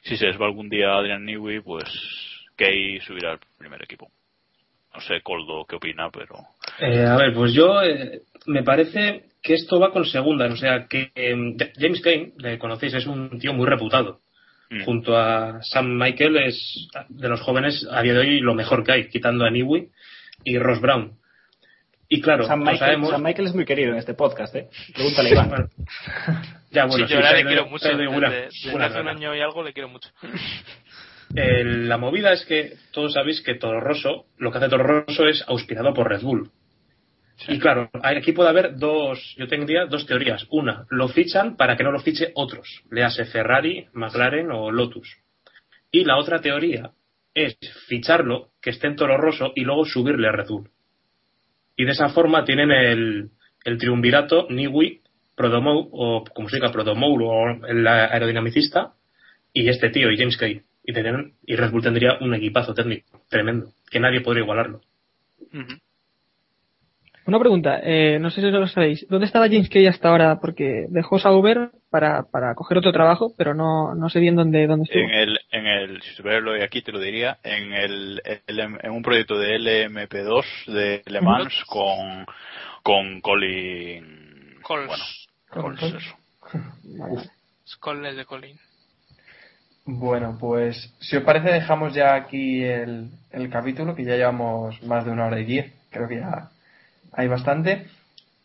si se les va algún día a Adrian Newey, pues Kay subirá al primer equipo. No sé, Coldo, qué opina, pero Eh, a ver, pues yo eh, me parece que esto va con segundas. O sea, que eh, James Kane, le conocéis, es un tío muy reputado. Mm. Junto a Sam Michael es de los jóvenes a día de hoy lo mejor que hay, quitando a Newey y Ross Brown. Y claro, Sam no Michael, sabemos. Sam Michael es muy querido en este podcast, ¿eh? Pregúntale Iván. Ya, bueno, sí, yo ahora le quiero mucho. Desde, una- desde una hace un año y algo le quiero mucho. La movida es que todos sabéis que Toro Rosso, lo que hace Toro Rosso es auspiciado por Red Bull. Y claro, aquí puede haber dos, yo tendría dos teorías. Una, lo fichan para que no lo fiche otros, le hace Ferrari, McLaren o Lotus. Y la otra teoría es ficharlo, que esté en Toro Rosso y luego subirle a Red Bull. Y de esa forma tienen el, el triunvirato Niwi, Prodomou, o como se diga, Prodomour, o el aerodinamicista, y este tío, y James Kay. Y, tendrían- y Red Bull tendría un equipazo técnico tremendo, que nadie podría igualarlo. Una pregunta, eh, no sé si lo sabéis. ¿Dónde estaba James Kay hasta ahora? Porque dejó Sauber para, para coger otro trabajo, pero no, no sé bien dónde, dónde estuvo. En el, en el, si aquí te lo diría, en el, el- en un proyecto de LMP2 de Le Mans con, con Colin, Coles. bueno, Coles. Coles, eso. Coles de Colin. Bueno, pues si os parece dejamos ya aquí el, el capítulo, que ya llevamos más de una hora y diez, creo que ya hay bastante.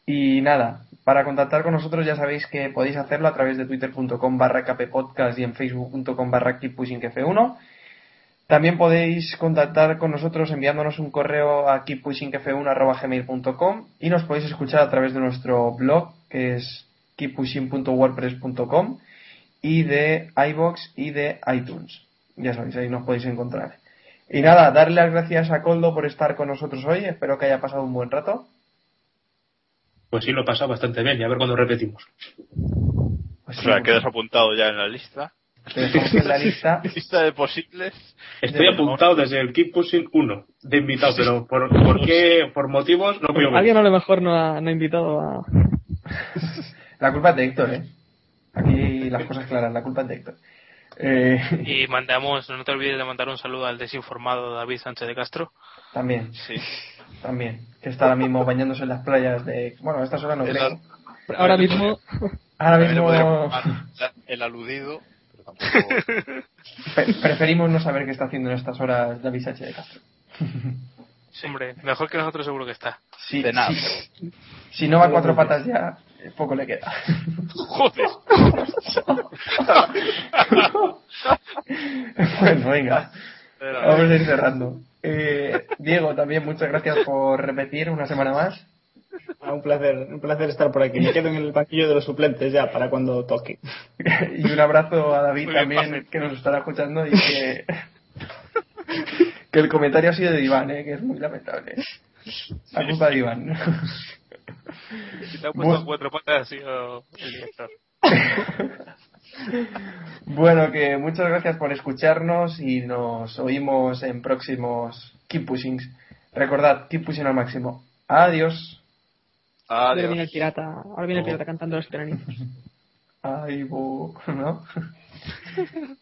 Y nada, para contactar con nosotros ya sabéis que podéis hacerlo a través de twitter.com barra kppodcast y en facebook.com barra keeppushingf1. También podéis contactar con nosotros enviándonos un correo a keeppushingf1.gmail.com y nos podéis escuchar a través de nuestro blog que es keeppushing.wordpress.com y de iBox y de iTunes. Ya sabéis, ahí nos podéis encontrar. Y nada, darle las gracias a Coldo por estar con nosotros hoy. Espero que haya pasado un buen rato. Pues sí, lo he pasado bastante bien, y a ver cuándo repetimos. Pues O sea, quedas apuntado ya en la lista. En la lista. lista de posibles. Estoy apuntado desde el Keep Pushing 1 de invitado, pero por, ¿por qué? Por motivos no puedo Alguien a lo mejor no ha, no ha invitado a... La culpa es de Héctor, ¿eh? Aquí las cosas claras, la culpa es de Héctor. Eh, Y mandamos, no te olvides de mandar un saludo al desinformado David Sánchez de Castro. también, Sí. También. Que está ahora mismo bañándose en las playas de... Bueno, a estas horas no creo. Ahora mismo... Ahora mismo el aludido, pero tampoco. pre- preferimos no saber qué está haciendo en estas horas David Sánchez de Castro. Hombre, mejor que nosotros seguro que está. Sí, De nada. sí. Si no va a cuatro patas ya, eh, poco le queda. Joder. bueno, venga. Vamos a ir cerrando. Eh, Diego, también muchas gracias por repetir una semana más. Ah, un placer, un placer estar por aquí. Me quedo en el banquillo de los suplentes ya para cuando toque. Y un abrazo a David Muy bien, también, Pafe. que nos estará escuchando y que, que el comentario ha sido de Iván, ¿eh? que es muy lamentable. La culpa de Iván. Si te ha puesto Bueno. cuatro patas ha sido el director. Bueno, que muchas gracias por escucharnos y nos oímos en próximos Keep Pushings. Recordad, Keep Pushing al máximo. Adiós. Ahora Adiós. viene el pirata, ahora viene el pirata cantando los tiranitos. Ay, bu, ¿no?